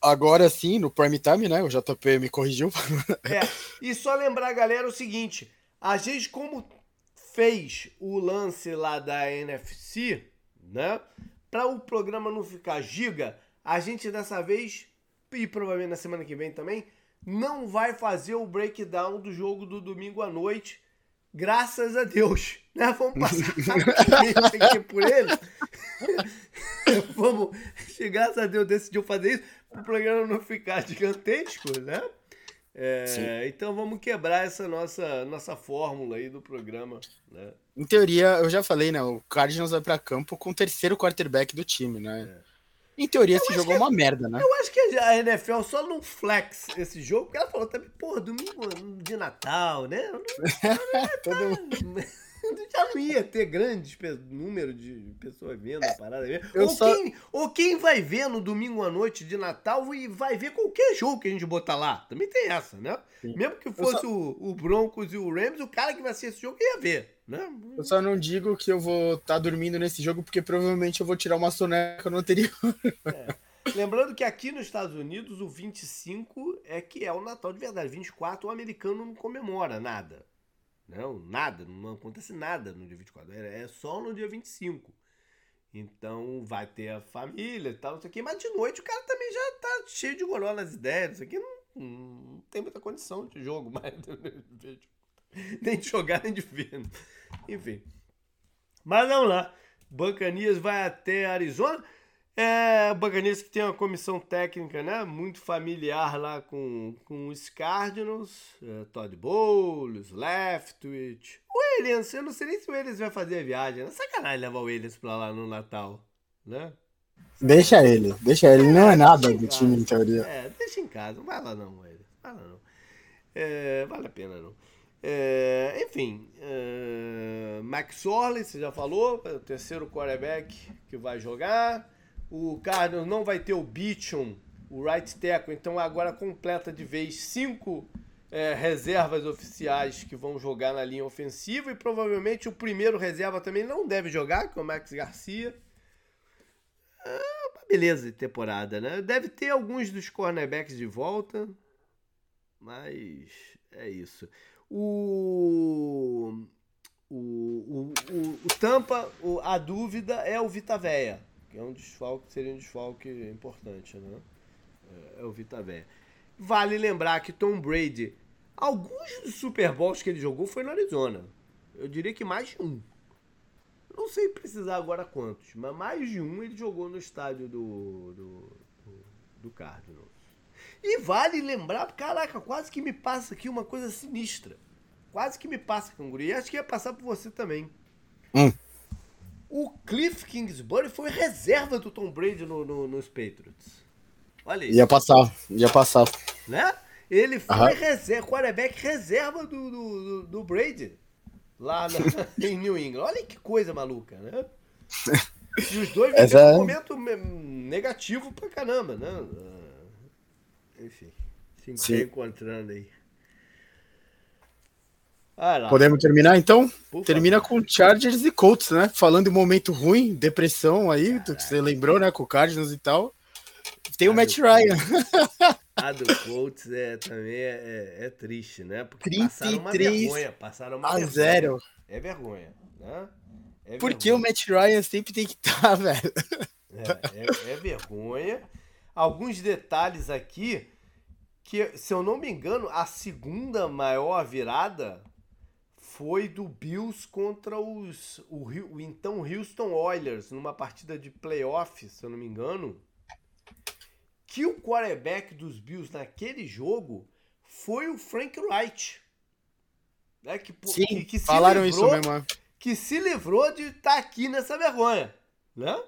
Agora sim, no prime time, né? O JP me corrigiu. é. E só lembrar, galera, o seguinte: a gente, como fez o lance lá da NFC, né? Para o programa não ficar giga, a gente dessa vez, e provavelmente na semana que vem também, não vai fazer o breakdown do jogo do domingo à noite graças a Deus. Né? Vamos passar aqui por ele. Vamos, graças a Deus decidiu fazer isso para o programa não ficar gigantesco, né? É, então vamos quebrar essa nossa, nossa fórmula aí do programa. Né? Em teoria, eu já falei, né? O Cardinals vai para campo com o terceiro quarterback do time, né? É. Em teoria, eu esse jogo é uma merda, né? Eu acho que a NFL só não flex esse jogo, porque ela falou também, porra, domingo de Natal, né? Não, não, não, já não ia ter grande número de pessoas vendo a parada mesmo. Ou, só... quem, ou quem vai ver no domingo à noite de Natal e vai ver qualquer jogo que a gente botar lá. Também tem essa, né? Sim. Mesmo que fosse só... o, o, Broncos e o Rams, o cara que vai assistir esse jogo ia ver, né? Eu só não digo que eu vou estar tá dormindo nesse jogo, porque provavelmente eu vou tirar uma soneca no anterior. É. Lembrando que aqui nos Estados Unidos o 25 é que é o Natal de verdade. 24 o americano não comemora nada. Não, nada, não acontece nada no dia 24. É só no dia 25. Então vai ter a família e tal, não sei o quê. Mas de noite o cara também já tá cheio de goró nas ideias. Isso aqui não, não tem muita condição de jogo mais. nem de jogar, nem de ver. Enfim. Mas vamos lá. Bancanias vai até Arizona. É, o Buccaneers que tem uma comissão técnica, né, muito familiar lá com, com os Cardinals, é, Todd Bowles, Leftwich, o Williams, eu não sei nem se o Williams vai fazer a viagem, é sacanagem levar o Williams pra lá no Natal, né? Deixa ele, deixa ele, ele não é nada do time em teoria. É, deixa em casa, não vai lá não, Williams, vai lá não. É, vale a pena não. É, enfim, é, Max Orley, você já falou, é o terceiro quarterback que vai jogar. O Cardinals não vai ter o Beecham, o right tackle, então agora completa de vez cinco é, reservas oficiais que vão jogar na linha ofensiva e provavelmente o primeiro reserva também não deve jogar, que é o Max Garcia. Ah, beleza de temporada, né? Deve ter alguns dos cornerbacks de volta, mas é isso. O, o, o, o, o Tampa, a dúvida é o Vita Veia que é um desfalque, seria um desfalque importante, né? É, é o Vita Véia. Vale lembrar que Tom Brady, alguns dos Super Bowls que ele jogou foi no Arizona. Eu diria que mais de um. Não sei precisar agora quantos, mas mais de um ele jogou no estádio do, do, do, do Cardinals. E vale lembrar, caraca, quase que me passa aqui uma coisa sinistra. Quase que me passa, Canguru. E acho que ia passar por você também. Hum. O Cliff Kingsbury foi reserva do Tom Brady no, no, nos Patriots. Olha isso. Ia passar, ia passar. Né? Ele foi Aham. reserva, quarterback reserva do, do, do Brady lá na, em New England. Olha que coisa maluca, né? E os dois Essa... um momento negativo pra caramba, né? Ah, enfim, se encontrando aí. Ah, Podemos terminar então? Por Termina favor. com Chargers e Colts, né? Falando em momento ruim, depressão aí, do que você lembrou, né? Com o Cardinals e tal. Tem o Matt Ryan. A do Colts é, também é, é, é triste, né? Porque passaram uma vergonha. Passaram uma a vergonha. zero. É vergonha, né? É Porque o Matt Ryan sempre tem que estar, tá, velho. É, é, é vergonha. Alguns detalhes aqui que, se eu não me engano, a segunda maior virada foi do Bills contra os, o, o então Houston Oilers, numa partida de playoff, se eu não me engano, que o quarterback dos Bills naquele jogo foi o Frank Wright. Né? Que, Sim, que, que falaram livrou, isso mesmo. Que se livrou de estar tá aqui nessa vergonha, né?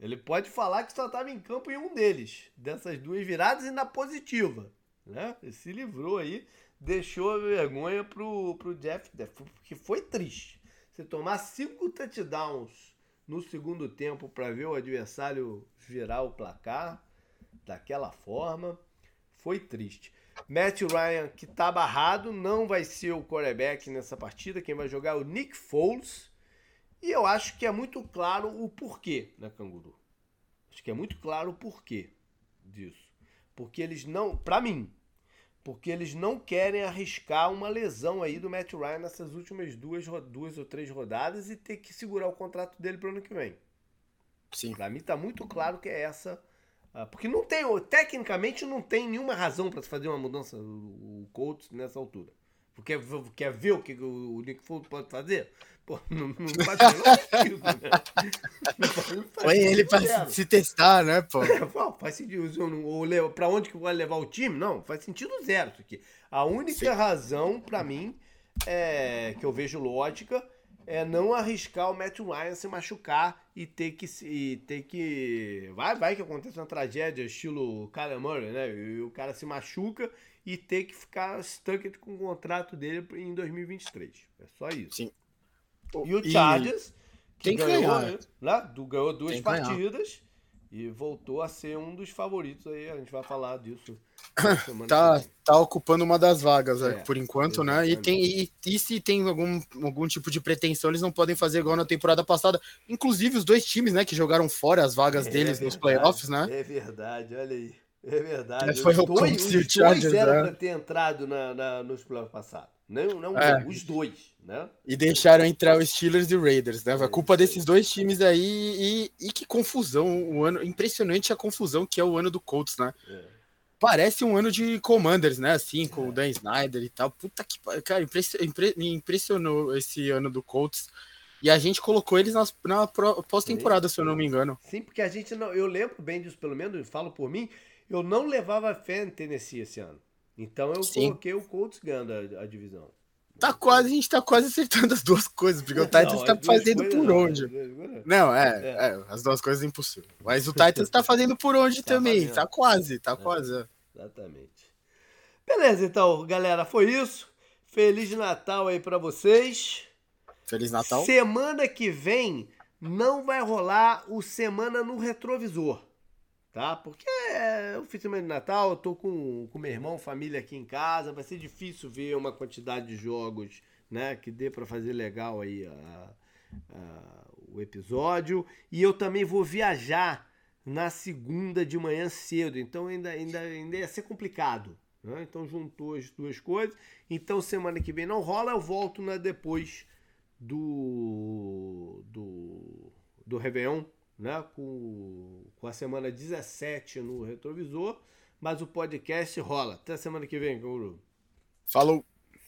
Ele pode falar que só estava em campo em um deles, dessas duas viradas e na positiva, né? Ele se livrou aí deixou a vergonha pro, pro Jeff, porque foi triste. Você tomar cinco touchdowns no segundo tempo para ver o adversário virar o placar daquela forma, foi triste. Matt Ryan, que tá barrado, não vai ser o quarterback nessa partida. Quem vai jogar é o Nick Foles. E eu acho que é muito claro o porquê, né, Canguru? Acho que é muito claro o porquê disso. Porque eles não, para mim, porque eles não querem arriscar uma lesão aí do Matt Ryan nessas últimas duas, duas ou três rodadas e ter que segurar o contrato dele para o ano que vem. Sim. Para mim tá muito claro que é essa. Ah, porque não tem, tecnicamente não tem nenhuma razão para se fazer uma mudança o Colts nessa altura. Porque quer ver o que o Nick Foles pode fazer? Pô, não, não faz sentido, né? Põe ele pra se testar, né, pô? faz sentido. Ou pra onde que vai levar o time? Não, faz sentido zero isso aqui. A única Sim. razão, pra mim, é, que eu vejo lógica, é não arriscar o Matt Ryan se machucar e ter que. E ter que vai, vai que acontece uma tragédia, estilo Kyler Murray, né? E o cara se machuca e ter que ficar stuck com o contrato dele em 2023. É só isso. Sim. E o Chargers, que tem ganhou, ganhar. Né? né? ganhou duas partidas e voltou a ser um dos favoritos aí. A gente vai falar disso. tá, tá ocupando uma das vagas é, por enquanto, exatamente. né? E, tem, e, e, se tem algum, algum tipo de pretensão, eles não podem fazer igual na temporada passada. Inclusive os dois times, né, que jogaram fora as vagas é, deles é nos playoffs, né? É verdade, olha aí. É verdade. É, foi os o dois, os dois eram né? pra ter entrado na, na, nos playoffs passados. Não, não é. os dois, né? E deixaram entrar os Steelers e Raiders, né? A culpa desses dois times aí e, e que confusão, o ano impressionante a confusão que é o ano do Colts, né? É. Parece um ano de Commanders, né? Assim, com é. o Dan Snyder e tal. Puta que cara, impre, me impressionou esse ano do Colts. E a gente colocou eles na, na pós-temporada, se eu não me engano. Sim, porque a gente não. Eu lembro bem disso, pelo menos, falo por mim. Eu não levava fé em Tennessee esse ano. Então eu Sim. coloquei o Colts ganhando a, a, divisão. Tá quase, a gente tá quase acertando as duas coisas, porque o Titans tá fazendo por onde? Não, é, é. é, as duas coisas é impossível. Mas o Titans tá fazendo por onde tá também, fazendo. tá quase, tá é, quase. Exatamente. Beleza, então, galera, foi isso. Feliz Natal aí para vocês. Feliz Natal. Semana que vem não vai rolar o Semana no Retrovisor tá? Porque é o semana de Natal, eu tô com, com meu irmão, família aqui em casa, vai ser difícil ver uma quantidade de jogos, né, que dê para fazer legal aí a, a, o episódio. E eu também vou viajar na segunda de manhã cedo, então ainda, ainda, ainda ia ser complicado. Né? Então juntou as duas coisas. Então semana que vem não rola, eu volto na depois do do do Réveillon né, com, com a semana 17 no retrovisor, mas o podcast rola. Até semana que vem, Guru. Falou!